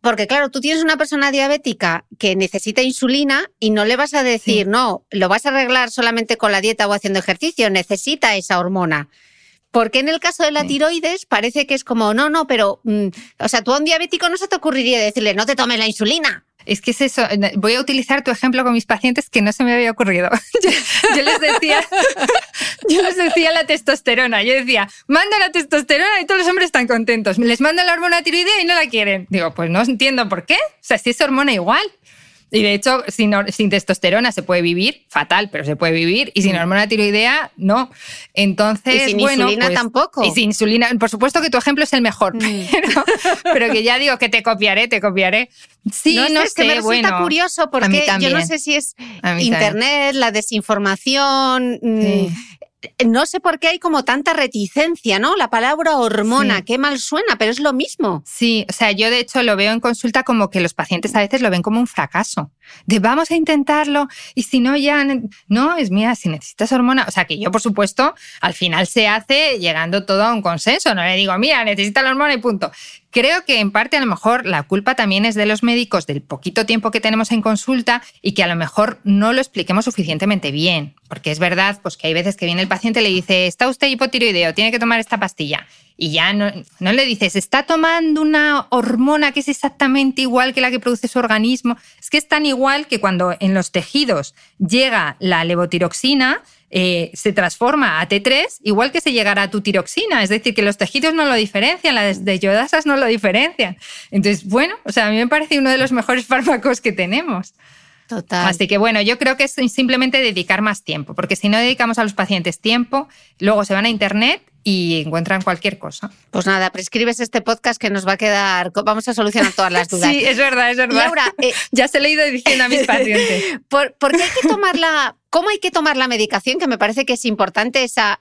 porque claro, tú tienes una persona diabética que necesita insulina y no le vas a decir, no, lo vas a arreglar solamente con la dieta o haciendo ejercicio, necesita esa hormona. Porque en el caso de la tiroides parece que es como, no, no, pero, mm, o sea, tú a un diabético no se te ocurriría decirle, no te tomes la insulina. Es que es eso. Voy a utilizar tu ejemplo con mis pacientes que no se me había ocurrido. (laughs) Yo, les decía, (laughs) yo les decía la testosterona. Yo decía, manda la testosterona y todos los hombres están contentos. Les manda la hormona tiroidea y no la quieren. Digo, pues no entiendo por qué. O sea, si es hormona igual. Y de hecho, sin, sin, testosterona se puede vivir, fatal, pero se puede vivir. Y sin mm. hormona tiroidea, no. Entonces, y sin bueno, insulina pues, tampoco. Y sin insulina, por supuesto que tu ejemplo es el mejor, mm. (laughs) pero, que ya digo que te copiaré, te copiaré. Sí, no, no sé, es que me resulta curioso porque yo no sé si es internet, la desinformación. Mm, no sé por qué hay como tanta reticencia, ¿no? La palabra hormona, qué mal suena, pero es lo mismo. Sí, o sea, yo de hecho lo veo en consulta como que los pacientes a veces lo ven como un fracaso. De vamos a intentarlo y si no ya... No, es mira, si necesitas hormona, o sea, que yo por supuesto al final se hace llegando todo a un consenso, no le digo, mira, necesita la hormona y punto. Creo que en parte a lo mejor la culpa también es de los médicos del poquito tiempo que tenemos en consulta y que a lo mejor no lo expliquemos suficientemente bien. Porque es verdad pues, que hay veces que viene el paciente y le dice, está usted hipotiroideo, tiene que tomar esta pastilla. Y ya no, no le dices, está tomando una hormona que es exactamente igual que la que produce su organismo. Es que es tan igual que cuando en los tejidos llega la levotiroxina, eh, se transforma a T3 igual que se llegará a tu tiroxina. Es decir, que los tejidos no lo diferencian, las de yodasas no lo diferencian. Entonces, bueno, o sea, a mí me parece uno de los mejores (laughs) fármacos que tenemos. Total. Así que bueno, yo creo que es simplemente dedicar más tiempo, porque si no dedicamos a los pacientes tiempo, luego se van a Internet y encuentran cualquier cosa. Pues nada, prescribes este podcast que nos va a quedar, vamos a solucionar todas las (laughs) dudas. sí, es verdad, es verdad. Laura, eh, (laughs) ya se lo he ido diciendo a mis pacientes. ¿Por, qué hay que tomarla? ¿Cómo hay que tomar la medicación? Que me parece que es importante esa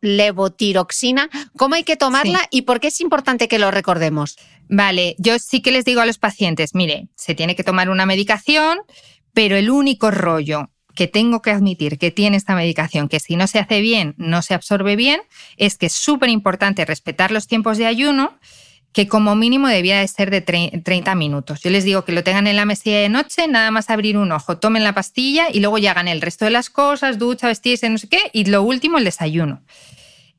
levotiroxina. ¿Cómo hay que tomarla y por qué es importante que lo recordemos? Vale, yo sí que les digo a los pacientes, mire, se tiene que tomar una medicación, pero el único rollo que tengo que admitir que tiene esta medicación, que si no se hace bien, no se absorbe bien, es que es súper importante respetar los tiempos de ayuno, que como mínimo debía de ser de 30 minutos. Yo les digo que lo tengan en la mesilla de noche, nada más abrir un ojo, tomen la pastilla y luego ya hagan el resto de las cosas, ducha, vestirse, no sé qué, y lo último, el desayuno.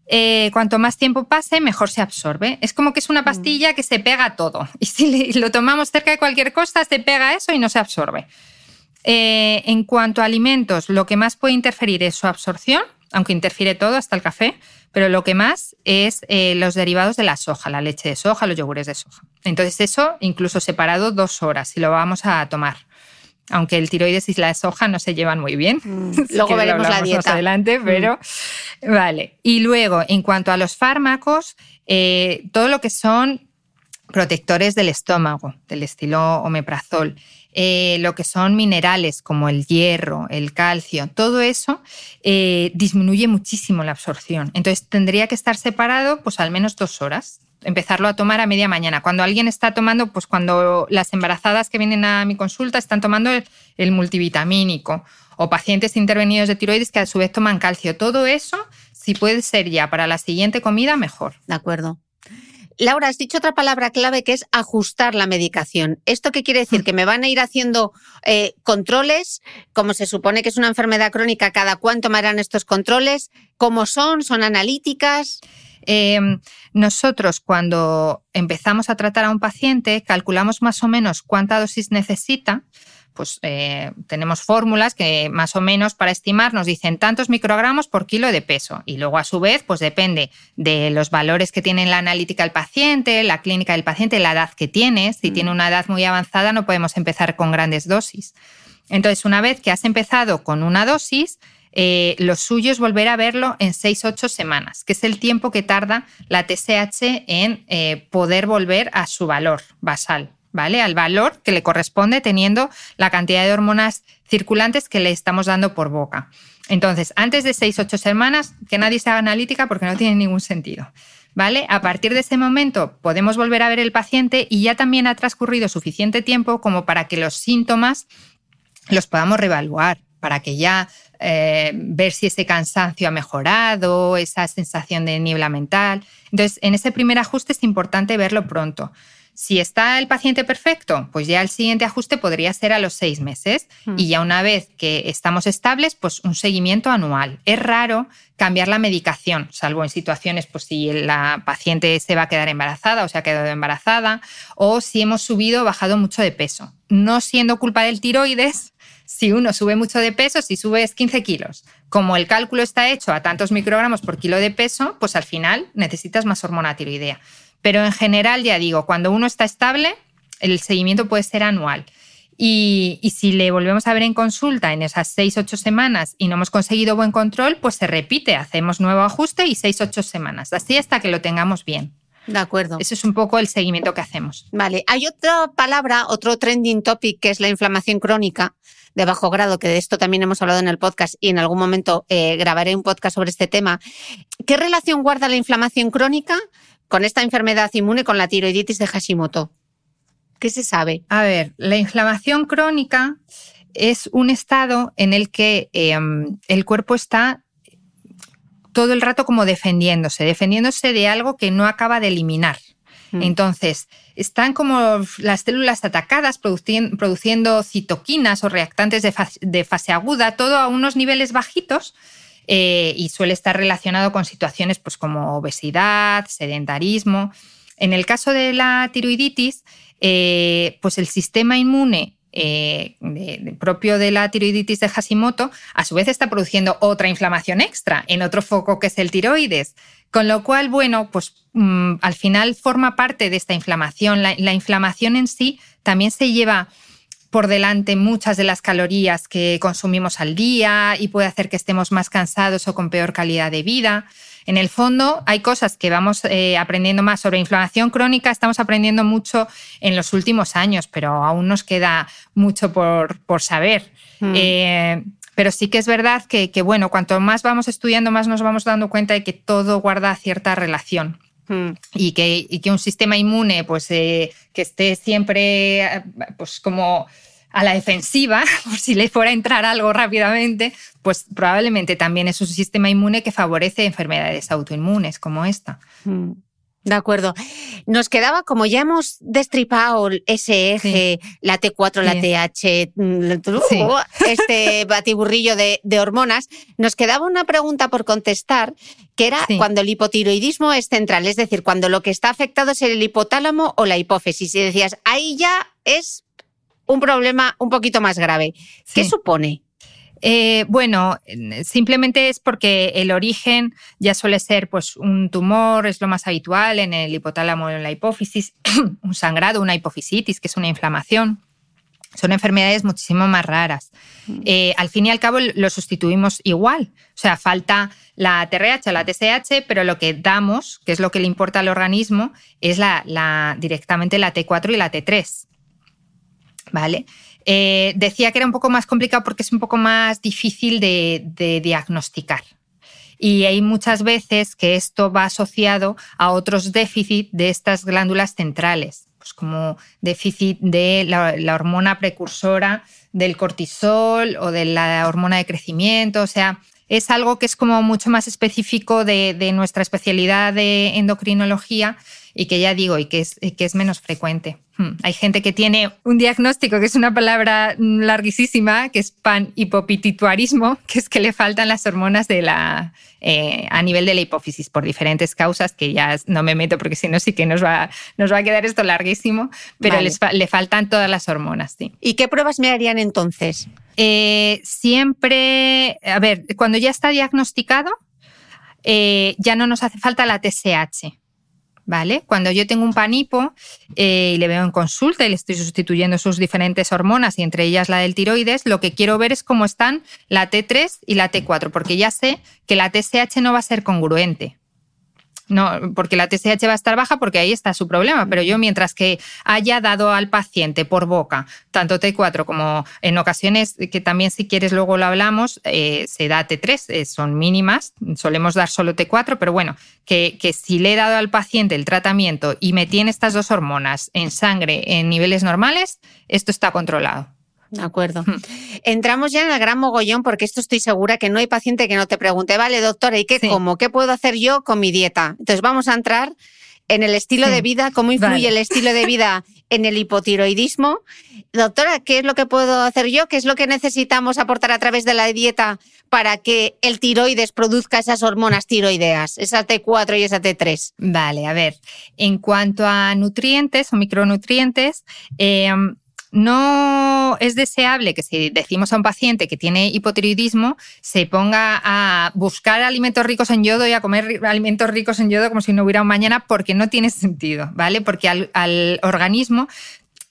Eh, cuanto más tiempo pase, mejor se absorbe. Es como que es una mm. pastilla que se pega todo. (laughs) Y si lo tomamos cerca de cualquier cosa, se pega eso y no se absorbe. Eh, en cuanto a alimentos, lo que más puede interferir es su absorción, aunque interfiere todo, hasta el café, pero lo que más es eh, los derivados de la soja, la leche de soja, los yogures de soja. Entonces eso incluso separado dos horas si lo vamos a tomar. Aunque el tiroides y la soja no se llevan muy bien. Mm, (laughs) luego veremos la dieta. Más adelante, mm. pero vale. Y luego, en cuanto a los fármacos, eh, todo lo que son protectores del estómago, del estilo omeprazol, eh, lo que son minerales como el hierro, el calcio, todo eso eh, disminuye muchísimo la absorción. Entonces tendría que estar separado pues al menos dos horas empezarlo a tomar a media mañana. Cuando alguien está tomando, pues cuando las embarazadas que vienen a mi consulta están tomando el, multivitamínico o pacientes intervenidos de tiroides que a su vez toman calcio. Todo eso, si puede ser ya para la siguiente comida, mejor. De acuerdo. Laura, has dicho otra palabra clave que es ajustar la medicación. ¿Esto qué quiere decir? Mm. ¿Que me van a ir haciendo eh, controles? Como se supone que es una enfermedad crónica, ¿cada cuánto me harán estos controles? ¿Cómo son? ¿Son analíticas? Em, nosotros cuando empezamos a tratar a un paciente calculamos más o menos cuánta dosis necesita pues eh, tenemos fórmulas que más o menos para estimar nos dicen tantos microgramos por kilo de peso. Y luego a su vez, pues depende de los valores que tiene la analítica del paciente, la clínica del paciente, la edad que tiene. Si mm. tiene una edad muy avanzada no podemos empezar con grandes dosis. Entonces, una vez que has empezado con una dosis, eh, lo suyo es volver a verlo en 6-8 semanas, que es el tiempo que tarda la TSH en eh, poder volver a su valor basal. ¿Vale? Al valor que le corresponde teniendo la cantidad de hormonas circulantes que le estamos dando por boca. Entonces, antes de 6-8 semanas, que nadie se haga analítica porque no tiene ningún sentido. ¿Vale? A partir de ese momento podemos volver a ver el paciente y ya también ha transcurrido suficiente tiempo como para que los síntomas los podamos reevaluar, para que ya eh, ver si ese cansancio ha mejorado, esa sensación de niebla mental. Entonces, en ese primer ajuste es importante verlo pronto. Si está el paciente perfecto, pues ya el siguiente ajuste podría ser a los seis meses hmm. y ya una vez que estamos estables, pues un seguimiento anual. Es raro cambiar la medicación, salvo en situaciones, pues si la paciente se va a quedar embarazada o se ha quedado embarazada o si hemos subido o bajado mucho de peso. No siendo culpa del tiroides, (laughs) si uno sube mucho de peso, si subes 15 kilos, como el cálculo está hecho a tantos microgramos por kilo de peso, pues al final necesitas más hormona tiroidea. Pero en general, ya digo, cuando uno está estable, el seguimiento puede ser anual. Y, y, si le volvemos a ver en consulta en esas seis, ocho semanas y no hemos conseguido buen control, pues se repite, hacemos nuevo ajuste y seis, ocho semanas, así hasta que lo tengamos bien. De acuerdo. Ese es un poco el seguimiento que hacemos. Vale, hay otra palabra, otro trending topic que es la inflamación crónica de bajo grado, que de esto también hemos hablado en el podcast y en algún momento eh, grabaré un podcast sobre este tema. ¿Qué relación guarda la inflamación crónica con esta enfermedad inmune, con la tiroiditis de Hashimoto? ¿Qué se sabe? A ver, la inflamación crónica es un estado en el que em, el cuerpo está todo el rato como defendiéndose, defendiéndose de algo que no acaba de eliminar. Mm. Entonces, están como las células atacadas produciendo citoquinas o reactantes de fase, aguda, todo a unos niveles bajitos. Eh, y suele estar relacionado con situaciones pues, como obesidad, sedentarismo. En el caso de la tiroiditis, eh, pues el sistema inmune eh, propio de la tiroiditis de Hashimoto, a su vez está produciendo otra inflamación extra en otro foco que es el tiroides. Con lo cual, bueno, pues mm, al final forma parte de esta inflamación. La, la inflamación en sí también se lleva por delante muchas de las calorías que consumimos al día y puede hacer que estemos más cansados o con peor calidad de vida. En el fondo, hay cosas que vamos eh, aprendiendo más sobre inflamación crónica, estamos aprendiendo mucho en los últimos años, pero aún nos queda mucho por, saber. Mm. Eh, pero sí que es verdad que, bueno, cuanto más vamos estudiando, más nos vamos dando cuenta de que todo guarda cierta relación. Mm. Y, que, que, un sistema inmune, pues, eh, que esté siempre, pues, como a la defensiva, (laughs) por si le fuera a entrar algo rápidamente, pues probablemente también es un sistema inmune que favorece enfermedades autoinmunes como esta. Mm, de acuerdo. Nos quedaba, como ya hemos destripado ese eje, la T4, la TH, mm, (laughs) este batiburrillo de, hormonas, nos quedaba una pregunta por contestar, que era cuando el hipotiroidismo es central, es decir, cuando lo que está afectado es el hipotálamo o la hipófisis. Y decías, ahí ya es un problema un poquito más grave. ¿Qué supone? Eh, bueno, simplemente es porque el origen ya suele ser pues, un tumor, es lo más habitual en el hipotálamo o en la hipófisis, (coughs) un sangrado, una hipofisitis, que es una inflamación. Son enfermedades muchísimo más raras. Mm. Eh, al fin y al cabo lo sustituimos igual. O sea, falta la TRH, la TSH, pero lo que damos, que es lo que le importa al organismo, es la, directamente la T4 y la T3. ¿vale? Eh, decía que era un poco más complicado porque es un poco más difícil de, diagnosticar. Y hay muchas veces que esto va asociado a otros déficits de estas glándulas centrales, pues como déficit de la, hormona precursora del cortisol o de la hormona de crecimiento. O sea, es algo que es como mucho más específico de, de nuestra especialidad de endocrinología y que ya digo, y que es, que es menos frecuente. Hmm. Hay gente que tiene un diagnóstico, que es una palabra larguísima, que es pan-hipopituitarismo, (laughs) que es que le faltan las hormonas de la, eh, a nivel de la hipófisis por diferentes causas, que ya no me meto porque si no sí que nos va, nos va a quedar esto larguísimo, pero le faltan todas las hormonas. Sí. ¿Y qué pruebas me harían entonces? Eh, siempre, a ver, cuando ya está diagnosticado, eh, ya no nos hace falta la TSH. ¿Vale? Cuando yo tengo un panipo eh, y le veo en consulta y le estoy sustituyendo sus diferentes hormonas y entre ellas la del tiroides, lo que quiero ver es cómo están la T3 y la T4, porque ya sé que la TSH no va a ser congruente. No, porque la TSH va a estar baja porque ahí está su problema, pero yo mientras que haya dado al paciente por boca tanto T4 como en ocasiones que también si quieres luego lo hablamos, eh, se da T3, eh, son mínimas, solemos dar solo T4, pero bueno, que, que si le he dado al paciente el tratamiento y me tiene estas dos hormonas en sangre en niveles normales, esto está controlado. De acuerdo. Entramos ya en el gran mogollón porque esto estoy segura que no hay paciente que no te pregunte, vale, doctora, ¿y qué como? ¿Qué puedo hacer yo con mi dieta? Entonces vamos a entrar en el estilo de vida, cómo influye el estilo de vida (laughs) en el hipotiroidismo. Doctora, ¿qué es lo que puedo hacer yo? ¿Qué es lo que necesitamos aportar a través de la dieta para que el tiroides produzca esas hormonas tiroideas, esa T4 y esa T3? Vale, a ver, en cuanto a nutrientes o micronutrientes, eh, no es deseable que si decimos a un paciente que tiene hipotiroidismo, se ponga a buscar alimentos ricos en yodo y a comer alimentos ricos en yodo como si no hubiera un mañana, porque no tiene sentido, ¿vale? Porque al, organismo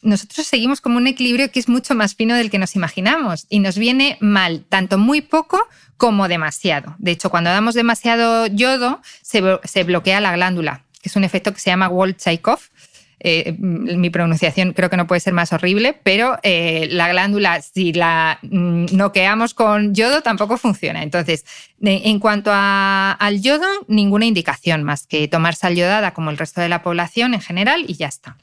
nosotros seguimos como un equilibrio que es mucho más fino del que nos imaginamos y nos viene mal tanto muy poco como demasiado. De hecho, cuando damos demasiado yodo, se, bloquea la glándula, que es un efecto que se llama Wall-Chaikov. Eh, mi pronunciación creo que no puede ser más horrible, pero eh, la glándula, si la mm, noqueamos con yodo, tampoco funciona. Entonces, en cuanto al yodo, ninguna indicación más que tomar sal yodada como el resto de la población en general y ya está.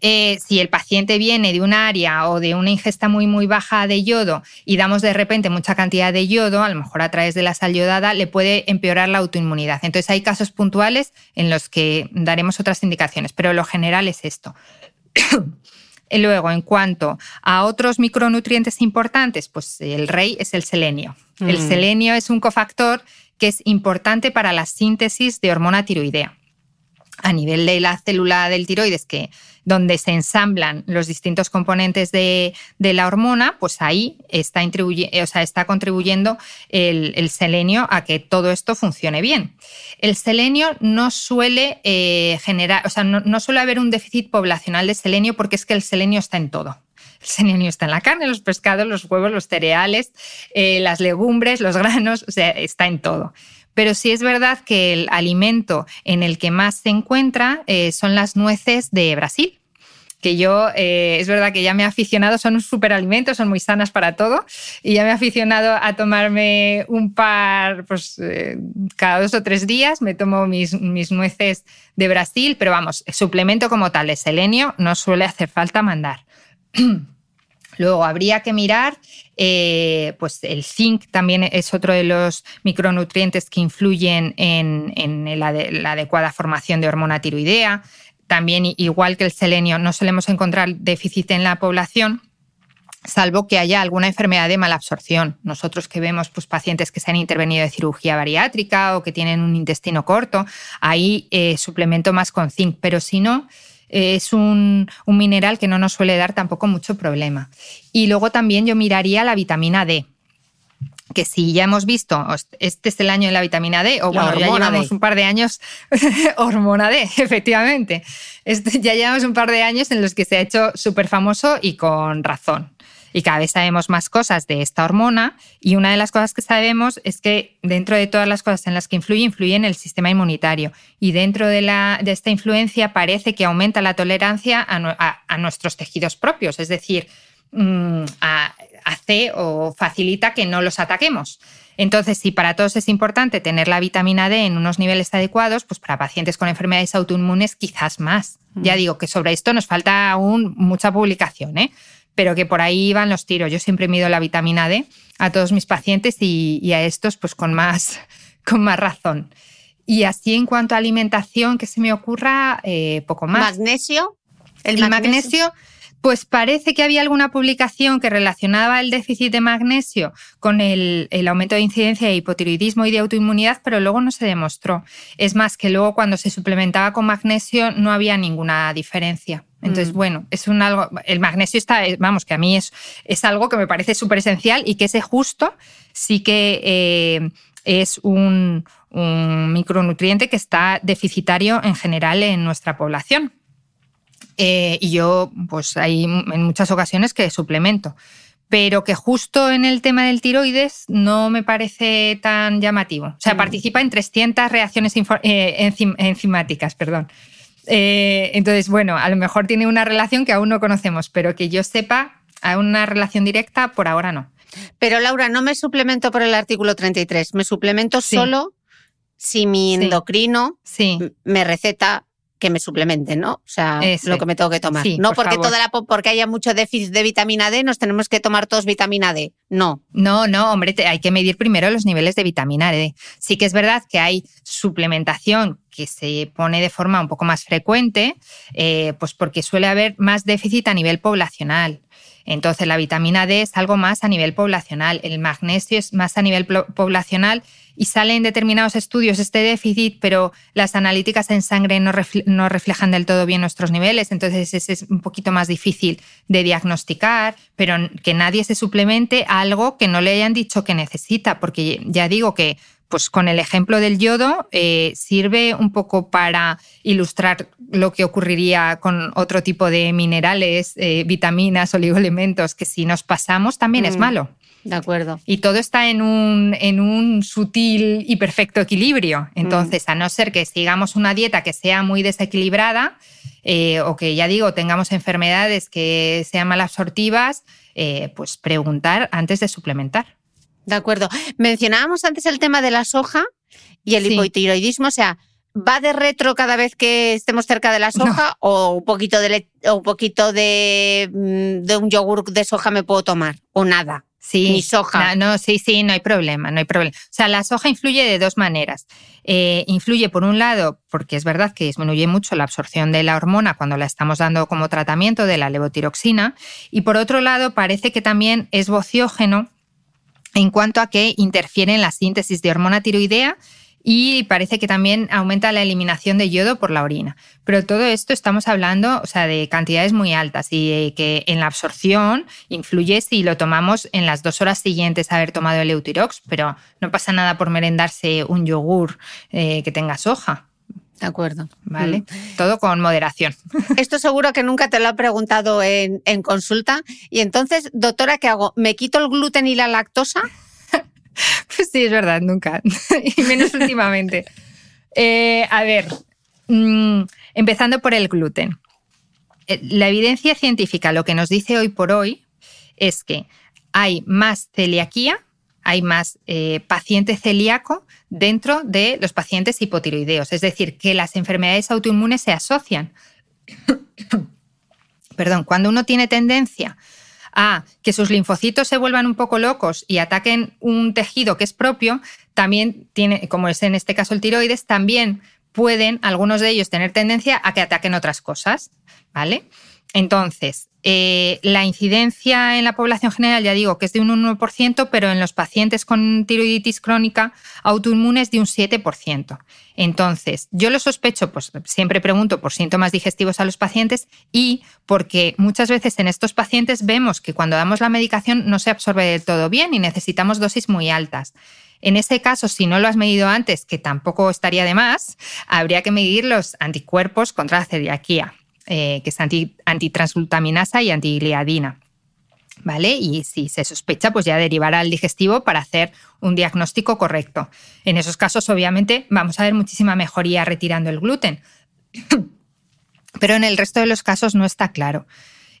Eh, si el paciente viene de un área o de una ingesta muy, muy baja de yodo y damos de repente mucha cantidad de yodo, a lo mejor a través de la sal yodada, le puede empeorar la autoinmunidad. Entonces hay casos puntuales en los que daremos otras indicaciones, pero lo general es esto. (coughs) Luego, en cuanto a otros micronutrientes importantes, pues el rey es el selenio. El mm. selenio es un cofactor que es importante para la síntesis de hormona tiroidea a nivel de la célula del tiroides, que donde se ensamblan los distintos componentes de, la hormona, pues ahí está, o sea, está contribuyendo el, selenio a que todo esto funcione bien. El selenio no suele eh, generar, o sea, no, suele haber un déficit poblacional de selenio porque es que el selenio está en todo. El selenio está en la carne, los pescados, los huevos, los cereales, eh, las legumbres, los granos, o sea, está en todo. Pero sí es verdad que el alimento en el que más se encuentra eh, son las nueces de Brasil que yo eh, es verdad que ya me he aficionado, son un superalimentos, son muy sanas para todo, y ya me he aficionado a tomarme un par pues, eh, cada dos o tres días, me tomo mis, mis, nueces de Brasil, pero vamos, suplemento como tal de selenio no suele hacer falta mandar. (clears throat) Luego habría que mirar, eh, pues el zinc también es otro de los micronutrientes que influyen en, la, adecuada formación de hormona tiroidea. También, igual que el selenio, no solemos encontrar déficit en la población, salvo que haya alguna enfermedad de mala absorción. Nosotros que vemos pues, pacientes que se han intervenido de cirugía bariátrica o que tienen un intestino corto, ahí eh, suplemento más con zinc, pero si no, es un, mineral que no nos suele dar tampoco mucho problema. Y luego también yo miraría la vitamina D que si ya hemos visto, este es el año de la vitamina D, o bueno, ya llevamos un par de años, (laughs) hormona D, efectivamente. Este, ya llevamos un par de años en los que se ha hecho súper famoso y con razón y cada vez sabemos más cosas de esta hormona y una de las cosas que sabemos es que dentro de todas las cosas en las que influye, influye en el sistema inmunitario y dentro de, la, de esta influencia parece que aumenta la tolerancia a, nuestros tejidos propios, es decir, mm, hace o facilita que no los ataquemos. Entonces, si para todos es importante tener la vitamina D en unos niveles adecuados, pues para pacientes con enfermedades autoinmunes quizás más. Ya mm. digo que sobre esto nos falta aún mucha publicación, ¿eh? Pero que por ahí van los tiros. Yo siempre mido la vitamina D a todos mis pacientes y, a estos pues con más, (laughs) con más razón. Y así en cuanto a alimentación, que se me ocurra, eh, poco más. ¿Magnesio? El, magnesio pues parece que había alguna publicación que relacionaba el déficit de magnesio con el, aumento de incidencia de hipotiroidismo y de autoinmunidad, pero luego no se demostró. Es más, que luego cuando se suplementaba con magnesio no había ninguna diferencia. Entonces, mm. bueno, es un algo. El magnesio está, vamos, que a mí es, es algo que me parece súper esencial y que ese justo sí que eh, es un micronutriente que está deficitario en general en nuestra población. Eh, y yo, pues hay en muchas ocasiones que suplemento. Pero que justo en el tema del tiroides no me parece tan llamativo. O sea, mm. participa en 300 reacciones eh, enzimáticas, perdón. Eh, entonces, bueno, a lo mejor tiene una relación que aún no conocemos, pero que yo sepa, a una relación directa, por ahora no. Pero Laura, no me suplemento por el artículo 33, me suplemento solo si mi endocrino me receta que me suplementen, ¿no? O sea, lo que me tengo que tomar. no porque toda la porque haya mucho déficit de vitamina D, nos tenemos que tomar todos vitamina D. No. No, no, hombre, hay que medir primero los niveles de vitamina D. Sí que es verdad que hay suplementación que se pone de forma un poco más frecuente, eh, pues porque suele haber más déficit a nivel poblacional. Entonces, la vitamina D es algo más a nivel poblacional, el magnesio es más a nivel poblacional y sale en determinados estudios este déficit, pero las analíticas en sangre no, reflejan del todo bien nuestros niveles, entonces es un poquito más difícil de diagnosticar, pero que nadie se suplemente algo que no le hayan dicho que necesita, porque ya digo que pues con el ejemplo del yodo eh, sirve un poco para ilustrar lo que ocurriría con otro tipo de minerales, eh, vitaminas, oligoelementos, que si nos pasamos también es Mm. malo. De acuerdo. Y todo está en un, en un sutil y perfecto equilibrio. Entonces, a no ser que sigamos una dieta que sea muy desequilibrada eh, o que, ya digo, tengamos enfermedades que sean mal absortivas, eh, pues preguntar antes de suplementar. De acuerdo. Mencionábamos antes el tema de la soja y el Sí. hipotiroidismo, o sea, ¿va de retro cada vez que estemos cerca de la soja o un poquito de o un poquito de, mm, de un yogur de soja me puedo tomar o nada? Sí, Ni soja. No, no, sí, sí, no hay problema, no hay problema. O sea, la soja influye de dos maneras. Eh, influye, por un lado, porque es verdad que disminuye mucho la absorción de la hormona cuando la estamos dando como tratamiento de la levotiroxina, y por otro lado, parece que también es vociógeno en cuanto a que interfiere en la síntesis de hormona tiroidea y parece que también aumenta la eliminación de yodo por la orina. Pero todo esto estamos hablando o sea, de cantidades muy altas y que en la absorción influye si lo tomamos en las dos horas siguientes a haber tomado el Eutirox, pero no pasa nada por merendarse un yogur eh, que tenga soja, De acuerdo. ¿vale? Mm. Todo con moderación. (laughs) Esto seguro que nunca te lo he preguntado en, en consulta. Y entonces, doctora, ¿qué hago? ¿Me quito el gluten y la lactosa? (laughs) Pues sí, es verdad, nunca. (laughs) y menos últimamente. Eh, a ver, mm, empezando por el gluten. Eh, La evidencia científica lo que nos dice hoy por hoy es que hay más celiaquía, hay más eh, paciente celíaco dentro de los pacientes hipotiroideos. Es decir, que las enfermedades autoinmunes se asocian. (coughs) Perdón, cuando uno tiene tendencia a que sus linfocitos se vuelvan un poco locos y ataquen un tejido que es propio, también tiene, como es en este caso el tiroides, también pueden algunos de ellos tener tendencia a que ataquen otras cosas, ¿vale? Entonces, eh, la incidencia en la población general, ya digo que es de un 1%, pero en los pacientes con tiroiditis crónica autoinmune es de un 7%. Entonces, yo lo sospecho, pues siempre pregunto por síntomas digestivos a los pacientes y porque muchas veces en estos pacientes vemos que cuando damos la medicación no se absorbe del todo bien y necesitamos dosis muy altas. En ese caso, si no lo has medido antes, que tampoco estaría de más, habría que medir los anticuerpos contra la celiaquía eh, que es anti, antitransglutaminasa y antigliadina. ¿Vale? Y si se sospecha, pues ya derivará al digestivo para hacer un diagnóstico correcto. En esos casos, obviamente, vamos a ver muchísima mejoría retirando el gluten. (coughs) Pero en el resto de los casos no está claro.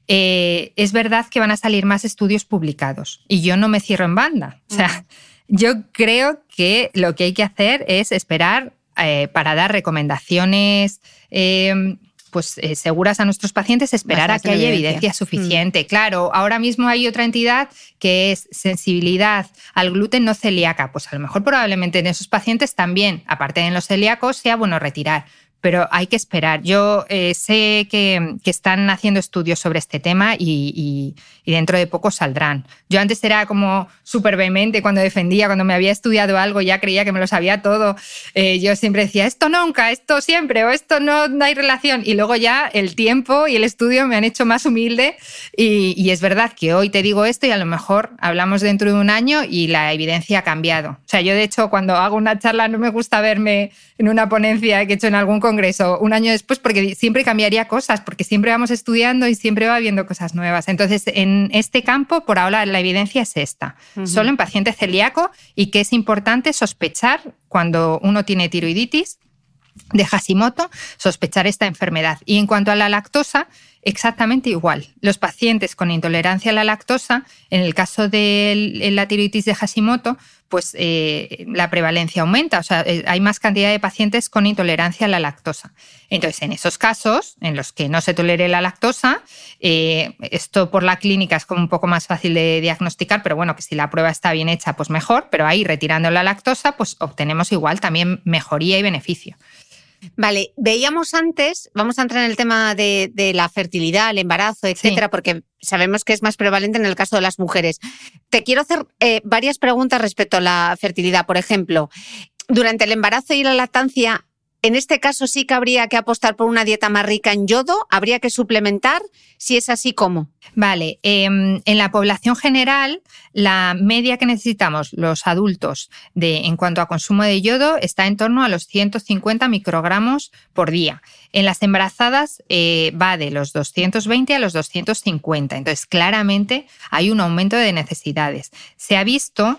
Eh, es verdad que van a salir más estudios publicados y yo no me cierro en banda. O sea, yo creo que lo que hay que hacer es esperar eh, para dar recomendaciones eh, pues, eh, seguras a nuestros pacientes, esperar a que haya evidencia. evidencia suficiente. Claro, ahora mismo hay otra entidad que es sensibilidad al gluten no celíaca. Pues a lo mejor probablemente en esos pacientes también, aparte de en los celíacos, sea bueno retirar. Pero hay que esperar. Yo eh, sé que, que están haciendo estudios sobre este tema y, y- y dentro de poco saldrán. Yo antes era como súper vehemente cuando defendía, cuando me había estudiado algo, ya creía que me lo sabía todo. Eh, yo siempre decía, esto nunca, esto siempre, o esto no, no hay relación. Y luego ya el tiempo y el estudio me han hecho más humilde. Y, y es verdad que hoy te digo esto y a lo mejor hablamos dentro de un año y la evidencia ha cambiado. O sea, yo de hecho cuando hago una charla no me gusta verme en una ponencia que he hecho en algún congreso un año después porque siempre cambiaría cosas, porque siempre vamos estudiando y siempre va viendo cosas nuevas. Entonces, en este campo, por ahora la evidencia es esta, solo en paciente celíaco y que es importante sospechar cuando uno tiene tiroiditis de Hashimoto, sospechar esta enfermedad. Y en cuanto a la lactosa, exactamente igual. Los pacientes con intolerancia a la lactosa, en el caso de la tiroiditis de Hashimoto, pues eh, la prevalencia aumenta, o sea, eh, hay más cantidad de pacientes con intolerancia a la lactosa. Entonces, en esos casos, en los que no se tolere la lactosa, eh, esto por la clínica es como un poco más fácil de diagnosticar, pero bueno, que si la prueba está bien hecha, pues mejor, pero ahí retirando la lactosa, pues obtenemos igual también mejoría y beneficio. Vale, veíamos antes, vamos a entrar en el tema de, de la fertilidad, el embarazo, etcétera, porque sabemos que es más prevalente en el caso de las mujeres. Te quiero hacer eh, varias preguntas respecto a la fertilidad. Por ejemplo, durante el embarazo y la lactancia, En este caso sí que habría que apostar por una dieta más rica en yodo, habría que suplementar, si es así, ¿cómo? Vale, em, en la población general, la media que necesitamos los adultos de, en cuanto a consumo de yodo está en torno a los 150 microgramos por día. En las embarazadas eh, va de los 220 a los 250, entonces claramente hay un aumento de necesidades. Se ha visto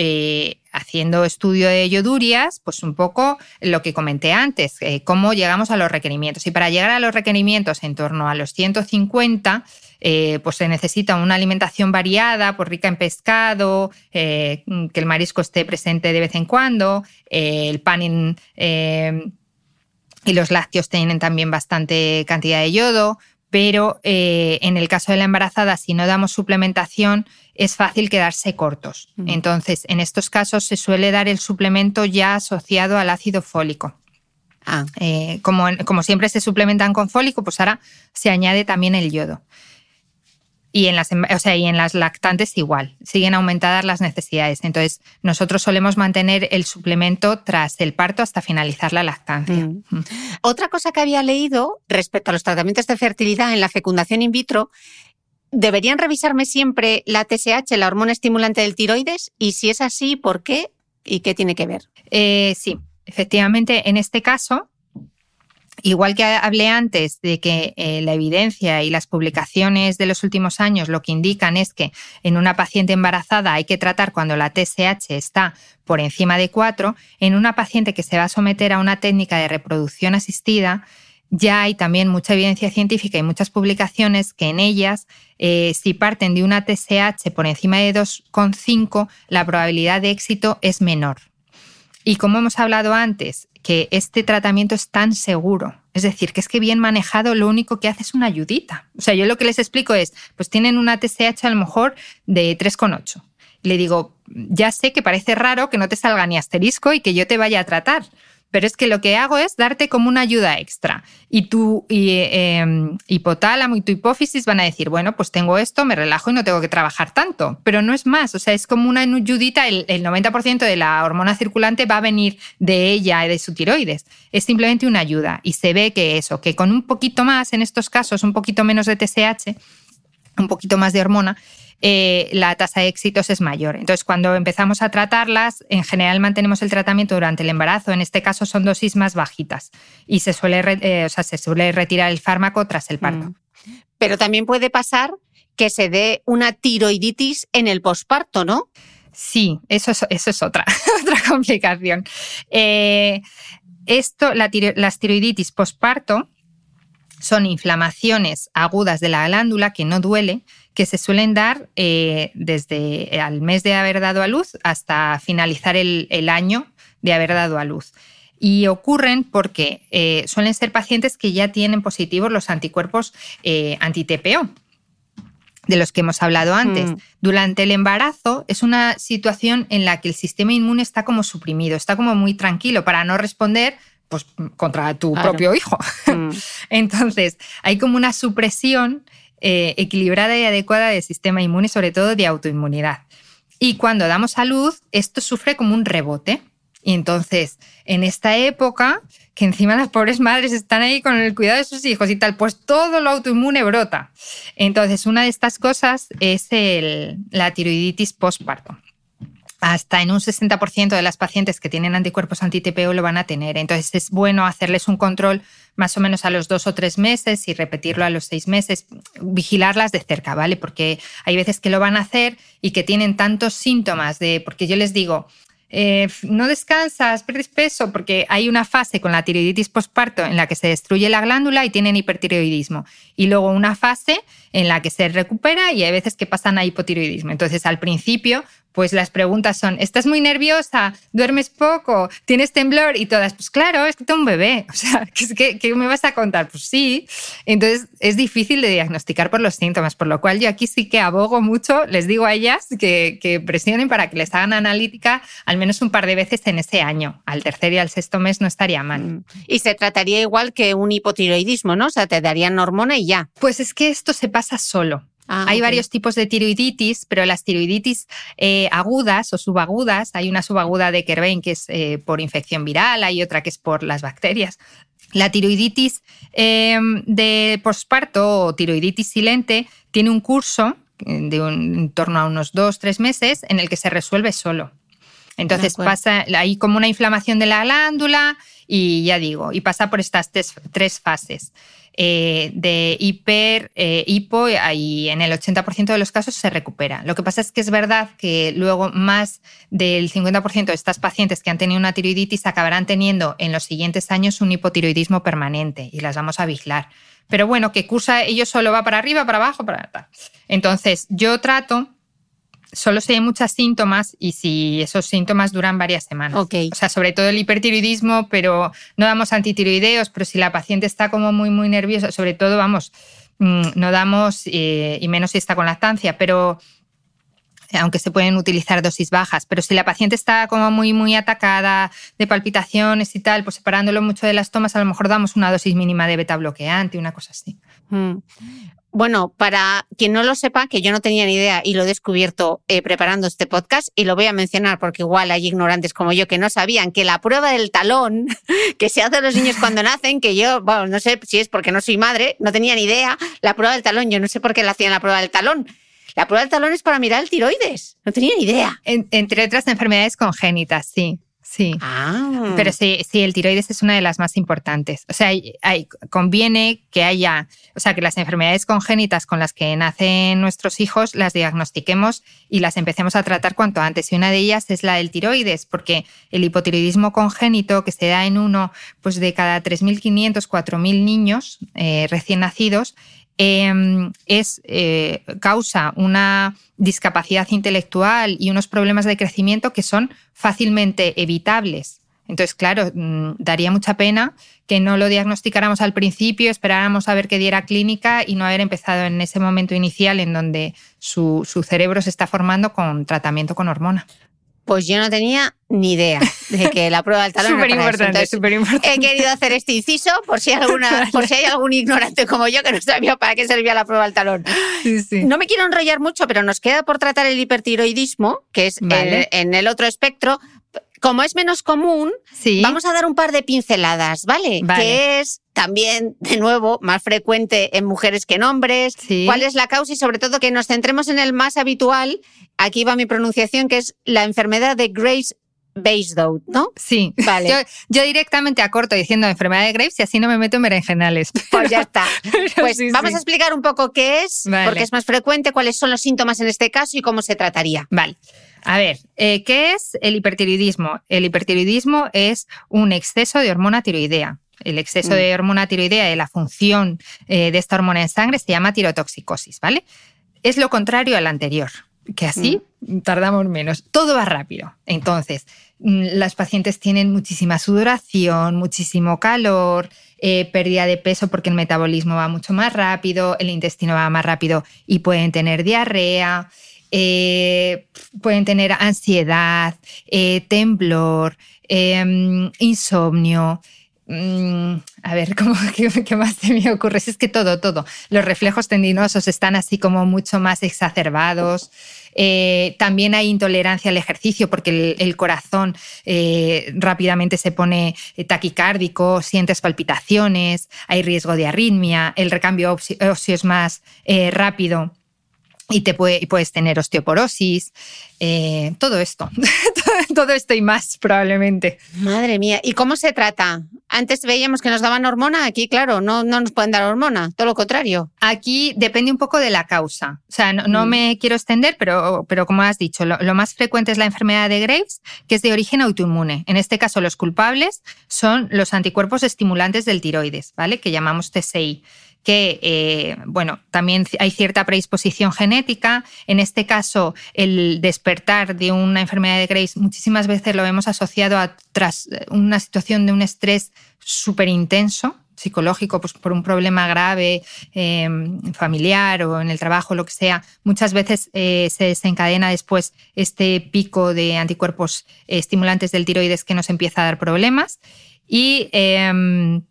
eh, haciendo estudio de yodurias, pues un poco lo que comenté antes, eh, cómo llegamos a los requerimientos. Y para llegar a los requerimientos en torno a los 150, eh, pues se necesita una alimentación variada, pues rica en pescado, que el marisco esté presente de vez en cuando, el pan y los lácteos tienen también bastante cantidad de yodo, pero en el caso de la embarazada, si no damos suplementación, es fácil quedarse cortos. Entonces, en estos casos se suele dar el suplemento ya asociado al ácido fólico. Ah. Eh, como, como, siempre se suplementan con fólico, pues ahora se añade también el yodo. Y en, las, o sea, y en las lactantes igual, siguen aumentadas las necesidades. Entonces, nosotros solemos mantener el suplemento tras el parto hasta finalizar la lactancia. Mm. Otra cosa que había leído respecto a los tratamientos de fertilidad en la fecundación in vitro ¿Deberían revisarme siempre la TSH, la hormona estimulante del tiroides? Y si es así, ¿por qué? ¿Y qué tiene que ver? Eh, sí, efectivamente, en este caso, igual que hablé antes de que eh, la evidencia y las publicaciones de los últimos años lo que indican es que en una paciente embarazada hay que tratar cuando la TSH está por encima de 4, en una paciente que se va a someter a una técnica de reproducción asistida, ya hay también mucha evidencia científica y muchas publicaciones que en ellas, eh, si parten de una TSH por encima de 2,5, la probabilidad de éxito es menor. Y como hemos hablado antes, que este tratamiento es tan seguro, es decir, que es que bien manejado lo único que hace es una ayudita. O sea, yo lo que les explico es, pues tienen una TSH a lo mejor de 3,8. Le digo, ya sé que parece raro que no te salga ni asterisco y que yo te vaya a tratar, pero es que lo que hago es darte como una ayuda extra. Y tu em, hipotálamo y tu hipófisis van a decir, bueno, pues tengo esto, me relajo y no tengo que trabajar tanto. Pero no es más, o sea, es como una ayudita, el, 90% de la hormona circulante va a venir de ella, y de su tiroides. Es simplemente una ayuda. Y se ve que eso, que con un poquito más, en estos casos, un poquito menos de TSH, un poquito más de hormona, eh, la tasa de éxitos es mayor. Entonces, cuando empezamos a tratarlas, en general mantenemos el tratamiento durante el embarazo. En este caso son dosis más bajitas y se suele, eh, o sea, se suele retirar el fármaco tras el parto. Mm. Pero también puede pasar que se dé una tiroiditis en el posparto, ¿no? Sí, eso es, eso es otra, (laughs) otra complicación. Eh, esto, las tiroiditis posparto son inflamaciones agudas de la glándula que no duele, que se suelen dar eh, desde el mes de haber dado a luz hasta finalizar el, año de haber dado a luz. Y ocurren porque eh, suelen ser pacientes que ya tienen positivos los anticuerpos eh, anti-TPO, de los que hemos hablado antes. Mm. Durante el embarazo es una situación en la que el sistema inmune está como suprimido, está como muy tranquilo para no responder pues, contra tu propio hijo. Mm. (laughs) Entonces, hay como una supresión eh, equilibrada y adecuada del sistema inmune, sobre todo de autoinmunidad. Y cuando damos a luz, esto sufre como un rebote. Y entonces, en esta época, que encima las pobres madres están ahí con el cuidado de sus hijos y tal, pues todo lo autoinmune brota. Entonces, una de estas cosas es la tiroiditis postparto hasta en un 60% de las pacientes que tienen anticuerpos anti-TPO lo van a tener. Entonces es bueno hacerles un control más o menos a los dos o tres meses y repetirlo a los seis meses, vigilarlas de cerca, ¿vale? Porque hay veces que lo van a hacer y que tienen tantos síntomas de, porque yo les digo, eh, no descansas, pierdes peso, porque hay una fase con la tiroiditis postparto en la que se destruye la glándula y tienen hipertiroidismo. Y luego una fase en la que se recupera y hay veces que pasan a hipotiroidismo. Entonces, al principio, pues las preguntas son, ¿estás muy nerviosa? ¿Duermes poco? ¿Tienes temblor? Y todas, pues claro, es que tengo un bebé. (laughs) O sea, ¿qué, qué, me vas a contar? Pues sí. Entonces es difícil de diagnosticar por los síntomas, por lo cual yo aquí sí que abogo mucho, les digo a ellas que, que presionen para que les hagan analítica al menos un par de veces en ese año. Al tercer y al sexto mes no estaría mal. Mm. Y se trataría igual que un hipotiroidismo, ¿no? O sea, te darían hormona y ya. Pues es que esto se pasa solo. Ah, hay varios tipos de tiroiditis, pero las tiroiditis eh, agudas o subagudas, hay una subaguda de Kerbein que es eh, por infección viral, hay otra que es por las bacterias. La tiroiditis eh, de posparto o tiroiditis silente tiene un curso eh, de un, en torno a unos dos, tres meses en el que se resuelve solo. Entonces pasa, hay como una inflamación de la glándula y ya digo, y pasa por estas tres, tres fases. Eh, de hiper, eh, hipo y en el 80% de los casos se recupera. Lo que pasa es que es verdad que luego más del 50% de estas pacientes que han tenido una tiroiditis acabarán teniendo en los siguientes años un hipotiroidismo permanente y las vamos a vigilar. Pero bueno, que cursa ello solo va para arriba, para abajo, para. Entonces, yo trato solo si hay muchos síntomas y si esos síntomas duran varias semanas. Ok. O sea, sobre todo el hipertiroidismo, pero no damos antitiroideos, pero si la paciente está como muy, muy nerviosa, sobre todo, vamos, mm, no damos, eh, y menos si está con lactancia, pero aunque se pueden utilizar dosis bajas, pero si la paciente está como muy, muy atacada de palpitaciones y tal, pues separándolo mucho de las tomas, a lo mejor damos una dosis mínima de beta bloqueante, una cosa así. Mm. Bueno, para quien no lo sepa, que yo no tenía ni idea y lo he descubierto eh, preparando este podcast, y lo voy a mencionar porque igual hay ignorantes como yo que no sabían que la prueba del talón (laughs) que se hace a los niños cuando nacen, que yo, bueno, no sé si es porque no soy madre, no tenía ni idea, la prueba del talón, yo no sé por qué la hacían la prueba del talón. La prueba del talón es para mirar el tiroides, no tenía ni idea. En- entre otras enfermedades congénitas, sí, sí. Ah, Pero sí, sí, el tiroides es una de las más importantes. O sea, hay- hay- conviene que haya, o sea, que las enfermedades congénitas con las que nacen nuestros hijos las diagnostiquemos y las empecemos a tratar cuanto antes. Y una de ellas es la del tiroides, porque el hipotiroidismo congénito que se da en uno pues de cada 3.500, 4.000 niños eh, recién nacidos, eh, es, eh, causa una discapacidad intelectual y unos problemas de crecimiento que son fácilmente evitables. Entonces, claro, mm, daría mucha pena que no lo diagnosticáramos al principio, esperáramos a ver qué diera clínica y no haber empezado en ese momento inicial en donde su, su cerebro se está formando con tratamiento con hormona. Pues yo no tenía ni idea de que la prueba del talón (laughs) Súper importante, súper importante. He querido hacer este inciso por si, alguna, por si hay algún ignorante como yo que no sabía para qué servía la prueba del talón. Sí, sí. No me quiero enrollar mucho, pero nos queda por tratar el hipertiroidismo, que es Vale. el- en el otro espectro. Como es menos común, Sí. vamos a dar un par de pinceladas, ¿vale? Vale. Que es también, de nuevo, más frecuente en mujeres que en hombres. Sí. ¿Cuál es la causa? Y sobre todo que nos centremos en el más habitual. Aquí va mi pronunciación, que es la enfermedad de Graves Basedow, ¿no? Sí, Vale. Yo, yo directamente acorto diciendo enfermedad de Graves y así no me meto en berenjenales. Pues ya está. (laughs) Pues sí, vamos sí. a explicar un poco qué es, Vale. porque es más frecuente, cuáles son los síntomas en este caso y cómo se trataría. Vale. A ver, eh, ¿qué es el hipertiroidismo? El hipertiroidismo es un exceso de hormona tiroidea. El exceso Mm. de hormona tiroidea de la función eh, de esta hormona en sangre se llama tirotoxicosis, ¿vale? Es lo contrario al anterior, que así tardamos menos. Todo va rápido. Entonces, mm, las pacientes tienen muchísima sudoración, muchísimo calor, eh, pérdida de peso porque el metabolismo va mucho más rápido, el intestino va más rápido y pueden tener diarrea, eh, pueden tener ansiedad, eh, temblor, eh, insomnio. Mm, a ver, (laughs) ¿cómo, qué, más se me ocurre? Es que todo, todo. Los reflejos tendinosos están así como mucho más exacerbados. Eh, también hay intolerancia al ejercicio porque el, el corazón rápidamente se pone taquicárdico, sientes palpitaciones, hay riesgo de arritmia, el recambio óseo es más rápido y te puede, y puedes tener osteoporosis, eh, todo esto, (laughs) todo esto y más probablemente. Madre mía, ¿y cómo se trata? Antes veíamos que nos daban hormona, aquí claro, no, no nos pueden dar hormona, todo lo contrario. Aquí depende un poco de la causa. O sea, no, no Mm. me quiero extender, pero, pero como has dicho, lo, lo más frecuente es la enfermedad de Graves, que es de origen autoinmune. En este caso, los culpables son los anticuerpos estimulantes del tiroides, ¿vale? Que llamamos TSI que, eh, bueno, también hay cierta predisposición genética. En este caso, el despertar de una enfermedad de Graves muchísimas veces lo vemos asociado a tras una situación de un estrés súper intenso psicológico, pues por un problema grave eh, familiar o en el trabajo, lo que sea, muchas veces eh, se desencadena después este pico de anticuerpos eh, estimulantes del tiroides que nos empieza a dar problemas. Y eh,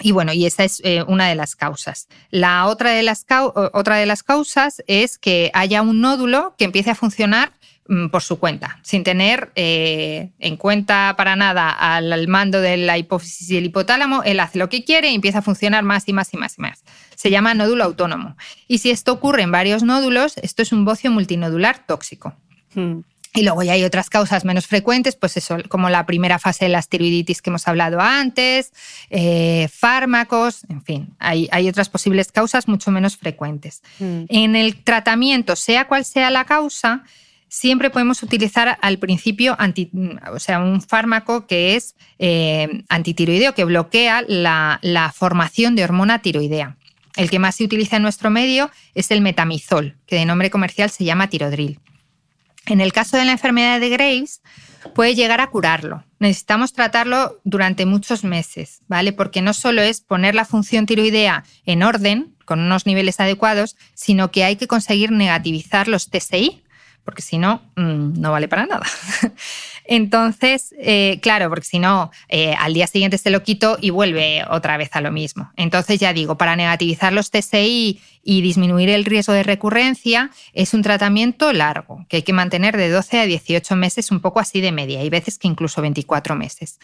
Y bueno, y esa es eh, una de las causas. La otra de las, otra de las causas es que haya un nódulo que empiece a funcionar mm, por su cuenta, sin tener eh, en cuenta para nada al, mando de la hipófisis y el hipotálamo, él hace lo que quiere y empieza a funcionar más y más y más y más. Se llama nódulo autónomo. Y si esto ocurre en varios nódulos, esto es un bocio multinodular tóxico. Hmm. Y luego ya hay otras causas menos frecuentes, pues eso, como la primera fase de la tiroiditis que hemos hablado antes, eh, fármacos, en fin, hay, otras posibles causas mucho menos frecuentes. Mm. En el tratamiento, sea cual sea la causa, siempre podemos utilizar al principio o sea, un fármaco que es eh, antitiroideo, que bloquea la, la formación de hormona tiroidea. El que más se utiliza en nuestro medio es el metamizol, que de nombre comercial se llama tirodril. En el caso de la enfermedad de Graves, puede llegar a curarlo. Necesitamos tratarlo durante muchos meses, ¿vale? Porque no solo es poner la función tiroidea en orden, con unos niveles adecuados, sino que hay que conseguir negativizar los TSI, porque si no, mm, no vale para nada. (laughs) Entonces, eh, claro, porque si no, eh, al día siguiente se lo quito y vuelve otra vez a lo mismo. Entonces, ya digo, para negativizar los TSI y disminuir el riesgo de recurrencia, es un tratamiento largo, que hay que mantener de 12 a 18 meses, un poco así de media. Hay veces que incluso 24 meses.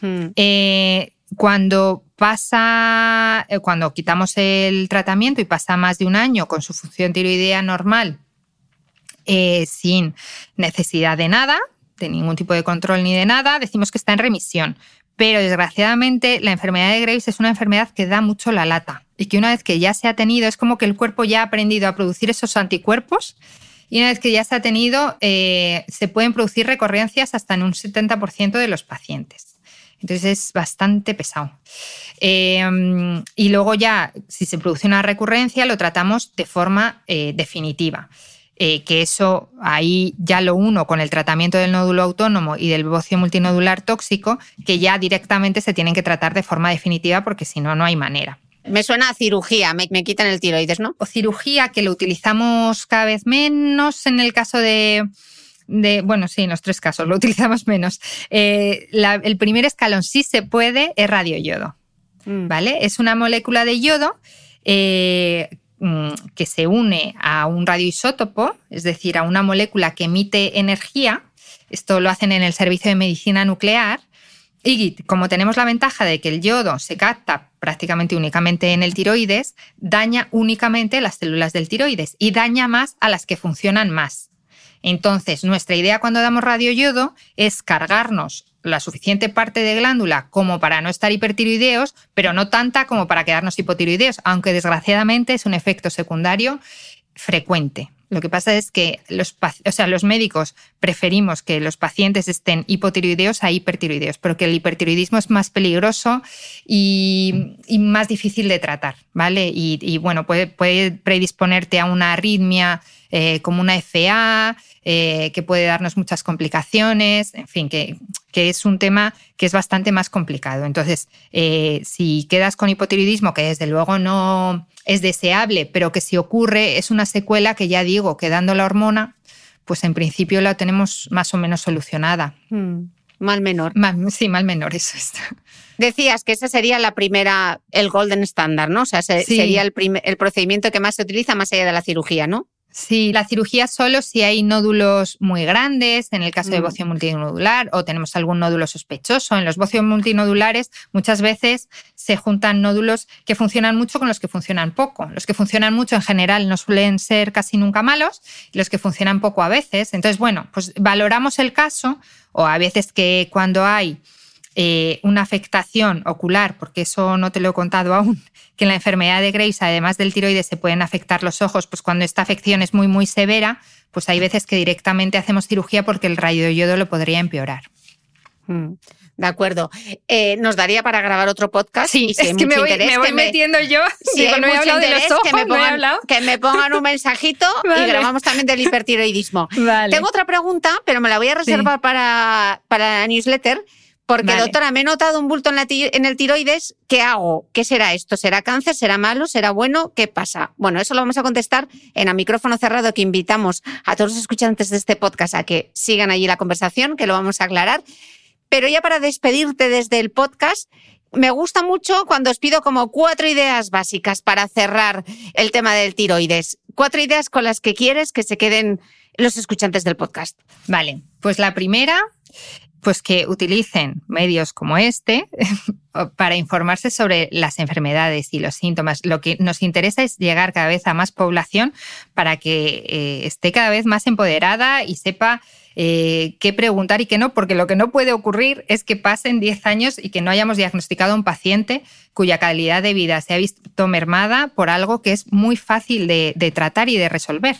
Hmm. Eh, cuando pasa, cuando quitamos el tratamiento y pasa más de un año con su función tiroidea normal, sin necesidad de nada, de ningún tipo de control ni de nada, decimos que está en remisión. Pero desgraciadamente la enfermedad de Graves es una enfermedad que da mucho la lata y que una vez que ya se ha tenido es como que el cuerpo ya ha aprendido a producir esos anticuerpos y una vez que ya se ha tenido eh, se pueden producir recurrencias hasta en un 70% de los pacientes. Entonces es bastante pesado. Eh, y luego ya, si se produce una recurrencia, lo tratamos de forma eh, definitiva. Eh, que eso ahí ya lo uno con el tratamiento del nódulo autónomo y del bocio multinodular tóxico, que ya directamente se tienen que tratar de forma definitiva porque si no, no hay manera. Me suena a cirugía, me, quitan el tiroides, ¿no? O cirugía, que lo utilizamos cada vez menos en el caso de, bueno, sí, en los tres casos lo utilizamos menos. Eh, el primer escalón sí se puede es radioyodo, mm. ¿vale? Es una molécula de yodo eh, que se une a un radioisótopo, es decir, a una molécula que emite energía. Esto lo hacen en el servicio de medicina nuclear. Y como tenemos la ventaja de que el yodo se capta prácticamente únicamente en el tiroides, daña únicamente las células del tiroides y daña más a las que funcionan más. Entonces, nuestra idea cuando damos radioyodo es cargarnos la suficiente parte de glándula como para no estar hipertiroideos, pero no tanta como para quedarnos hipotiroideos, aunque desgraciadamente es un efecto secundario frecuente. Lo que pasa es que los, o sea, los médicos preferimos que los pacientes estén hipotiroideos a hipertiroideos, pero que el hipertiroidismo es más peligroso y, más difícil de tratar, ¿vale? Y, bueno, puede predisponerte a una arritmia eh, como una FA, eh, que puede darnos muchas complicaciones, en fin, que, es un tema que es bastante más complicado. Entonces, eh, si quedas con hipotiroidismo, que desde luego no es deseable, pero que si ocurre es una secuela que ya digo, que dando la hormona, pues en principio la tenemos más o menos solucionada. Hmm, mal menor. sí, mal menor, eso es. Decías que esa sería la primera, el golden standard, ¿no? O sea, sería el, el procedimiento que más se utiliza más allá de la cirugía, ¿no? Sí, la cirugía solo si hay nódulos muy grandes, en el caso de mm. bocio multinodular, o tenemos algún nódulo sospechoso. En los bocios multinodulares muchas veces se juntan nódulos que funcionan mucho con los que funcionan poco. Los que funcionan mucho en general no suelen ser casi nunca malos, y los que funcionan poco a veces. Entonces, bueno, pues valoramos el caso, o a veces que cuando hay eh, una afectación ocular, porque eso no te lo he contado (laughs) aún, que en la enfermedad de Graves, además del tiroides, se pueden afectar los ojos, pues cuando esta afección es muy, muy severa, pues hay veces que directamente hacemos cirugía porque el rayo de yodo lo podría empeorar. Mm, de acuerdo. Eh, nos daría para grabar otro podcast. Sí, es que me voy, metiendo yo. (laughs) Si no he hablado de los ojos, que me pongan, que me pongan un mensajito y grabamos también del hipertiroidismo. (laughs) Tengo otra pregunta, pero me la voy a reservar para, para la newsletter porque, doctora, me he notado un bulto en, el tiroides. ¿Qué hago? ¿Qué será esto? ¿Será cáncer? ¿Será malo? ¿Será bueno? ¿Qué pasa? Bueno, eso lo vamos a contestar en a micrófono cerrado, que invitamos a todos los escuchantes de este podcast a que sigan allí la conversación, que lo vamos a aclarar. Pero ya para despedirte desde el podcast, Me gusta mucho cuando os pido como cuatro ideas básicas para cerrar el tema del tiroides. Cuatro ideas con las que quieres que se queden los escuchantes del podcast. Vale, pues la primera, pues que utilicen medios como este (laughs) para informarse sobre las enfermedades y los síntomas. Lo que nos interesa es llegar cada vez a más población para que eh, esté cada vez más empoderada y sepa eh, qué preguntar y qué no, porque lo que no puede ocurrir es que pasen 10 años y que no hayamos diagnosticado a un paciente cuya calidad de vida se ha visto mermada por algo que es muy fácil de, tratar y de resolver.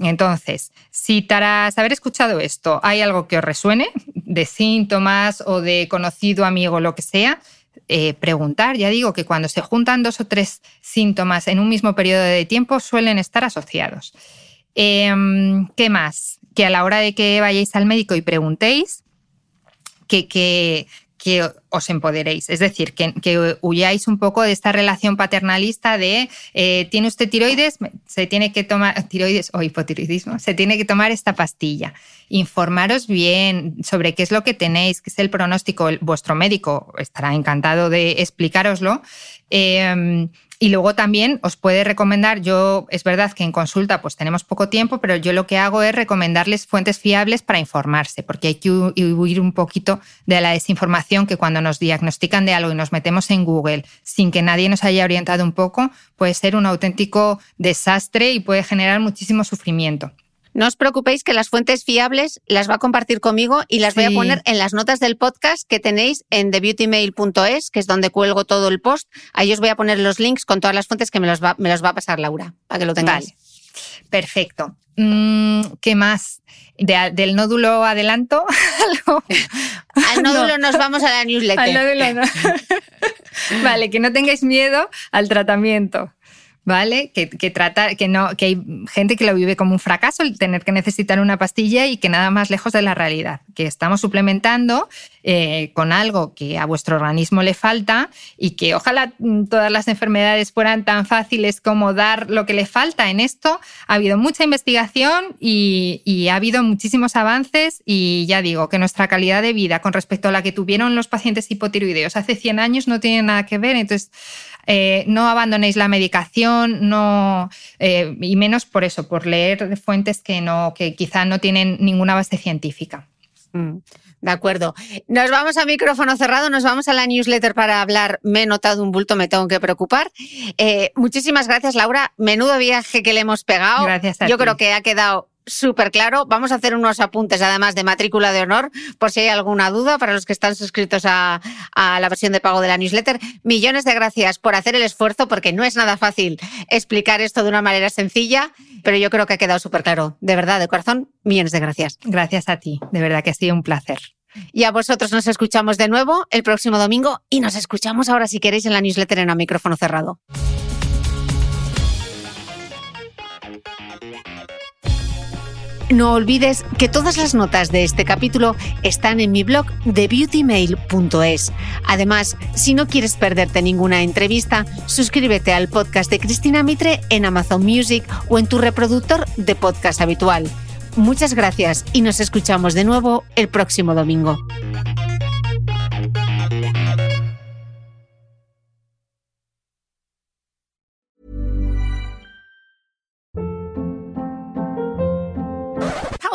Entonces, si tras haber escuchado esto hay algo que os resuene de síntomas o de conocido amigo, lo que sea, eh, preguntar. Ya digo que cuando se juntan dos o tres síntomas en un mismo periodo de tiempo suelen estar asociados. Em, ¿Qué más? Que a la hora de que vayáis al médico y preguntéis, que, que, os empoderéis. Es decir, que, huyáis un poco de esta relación paternalista de eh, tiene usted tiroides, se tiene que tomar tiroides o hipotiroidismo, se tiene que tomar esta pastilla. Informaros bien sobre qué es lo que tenéis, qué es el pronóstico. Vuestro médico estará encantado de explicároslo. Em, y luego también os puede recomendar, yo es verdad que en consulta pues tenemos poco tiempo, pero yo lo que hago es recomendarles fuentes fiables para informarse, porque hay que huir un poquito de la desinformación que cuando nos diagnostican de algo y nos metemos en Google sin que nadie nos haya orientado un poco, puede ser un auténtico desastre y puede generar muchísimo sufrimiento. No os preocupéis que las fuentes fiables las va a compartir conmigo y las voy a poner en las notas del podcast que tenéis en thebeautymail.es, que es donde cuelgo todo el post. Ahí os voy a poner los links con todas las fuentes que me los va, me los va a pasar Laura, para que lo tengáis. Perfecto. Mm, ¿Qué más? ¿Del nódulo adelanto? (laughs) al (laughs) nódulo nos vamos a la newsletter. (laughs) vale, que no tengáis miedo al tratamiento. ¿Vale? Que, trata, que, no, que hay gente que lo vive como un fracaso el tener que necesitar una pastilla y que nada más lejos de la realidad, que estamos suplementando eh, con algo que a vuestro organismo le falta y que ojalá todas las enfermedades fueran tan fáciles como dar lo que le falta. En esto ha habido mucha investigación y, y ha habido muchísimos avances y ya digo que nuestra calidad de vida con respecto a la que tuvieron los pacientes hipotiroideos hace 100 años no tiene nada que ver. Entonces, eh, no abandonéis la medicación, no, eh, y menos por eso, por leer fuentes que, no, que quizá no tienen ninguna base científica. Mm, de acuerdo. Nos vamos a micrófono cerrado, nos vamos a la newsletter para hablar. Me he notado un bulto, me tengo que preocupar. Eh, muchísimas gracias, Laura. Menudo viaje que le hemos pegado. Gracias a Yo creo que ha quedado súper claro. Vamos a hacer unos apuntes además de matrícula de honor por si hay alguna duda para los que están suscritos a, la versión de pago de la newsletter. Millones de gracias por hacer el esfuerzo porque no es nada fácil explicar esto de una manera sencilla, pero yo creo que ha quedado súper claro. De verdad, de corazón, millones de gracias. Gracias a ti, de verdad que ha sido un placer. Y a vosotros nos escuchamos de nuevo el próximo domingo y nos escuchamos ahora si queréis en la newsletter en a micrófono cerrado. No olvides que todas las notas de este capítulo están en mi blog de beautymail.es. Además, si no quieres perderte ninguna entrevista, suscríbete al podcast de Cristina Mitre en Amazon Music o en tu reproductor de podcast habitual. Muchas gracias y nos escuchamos de nuevo el próximo domingo.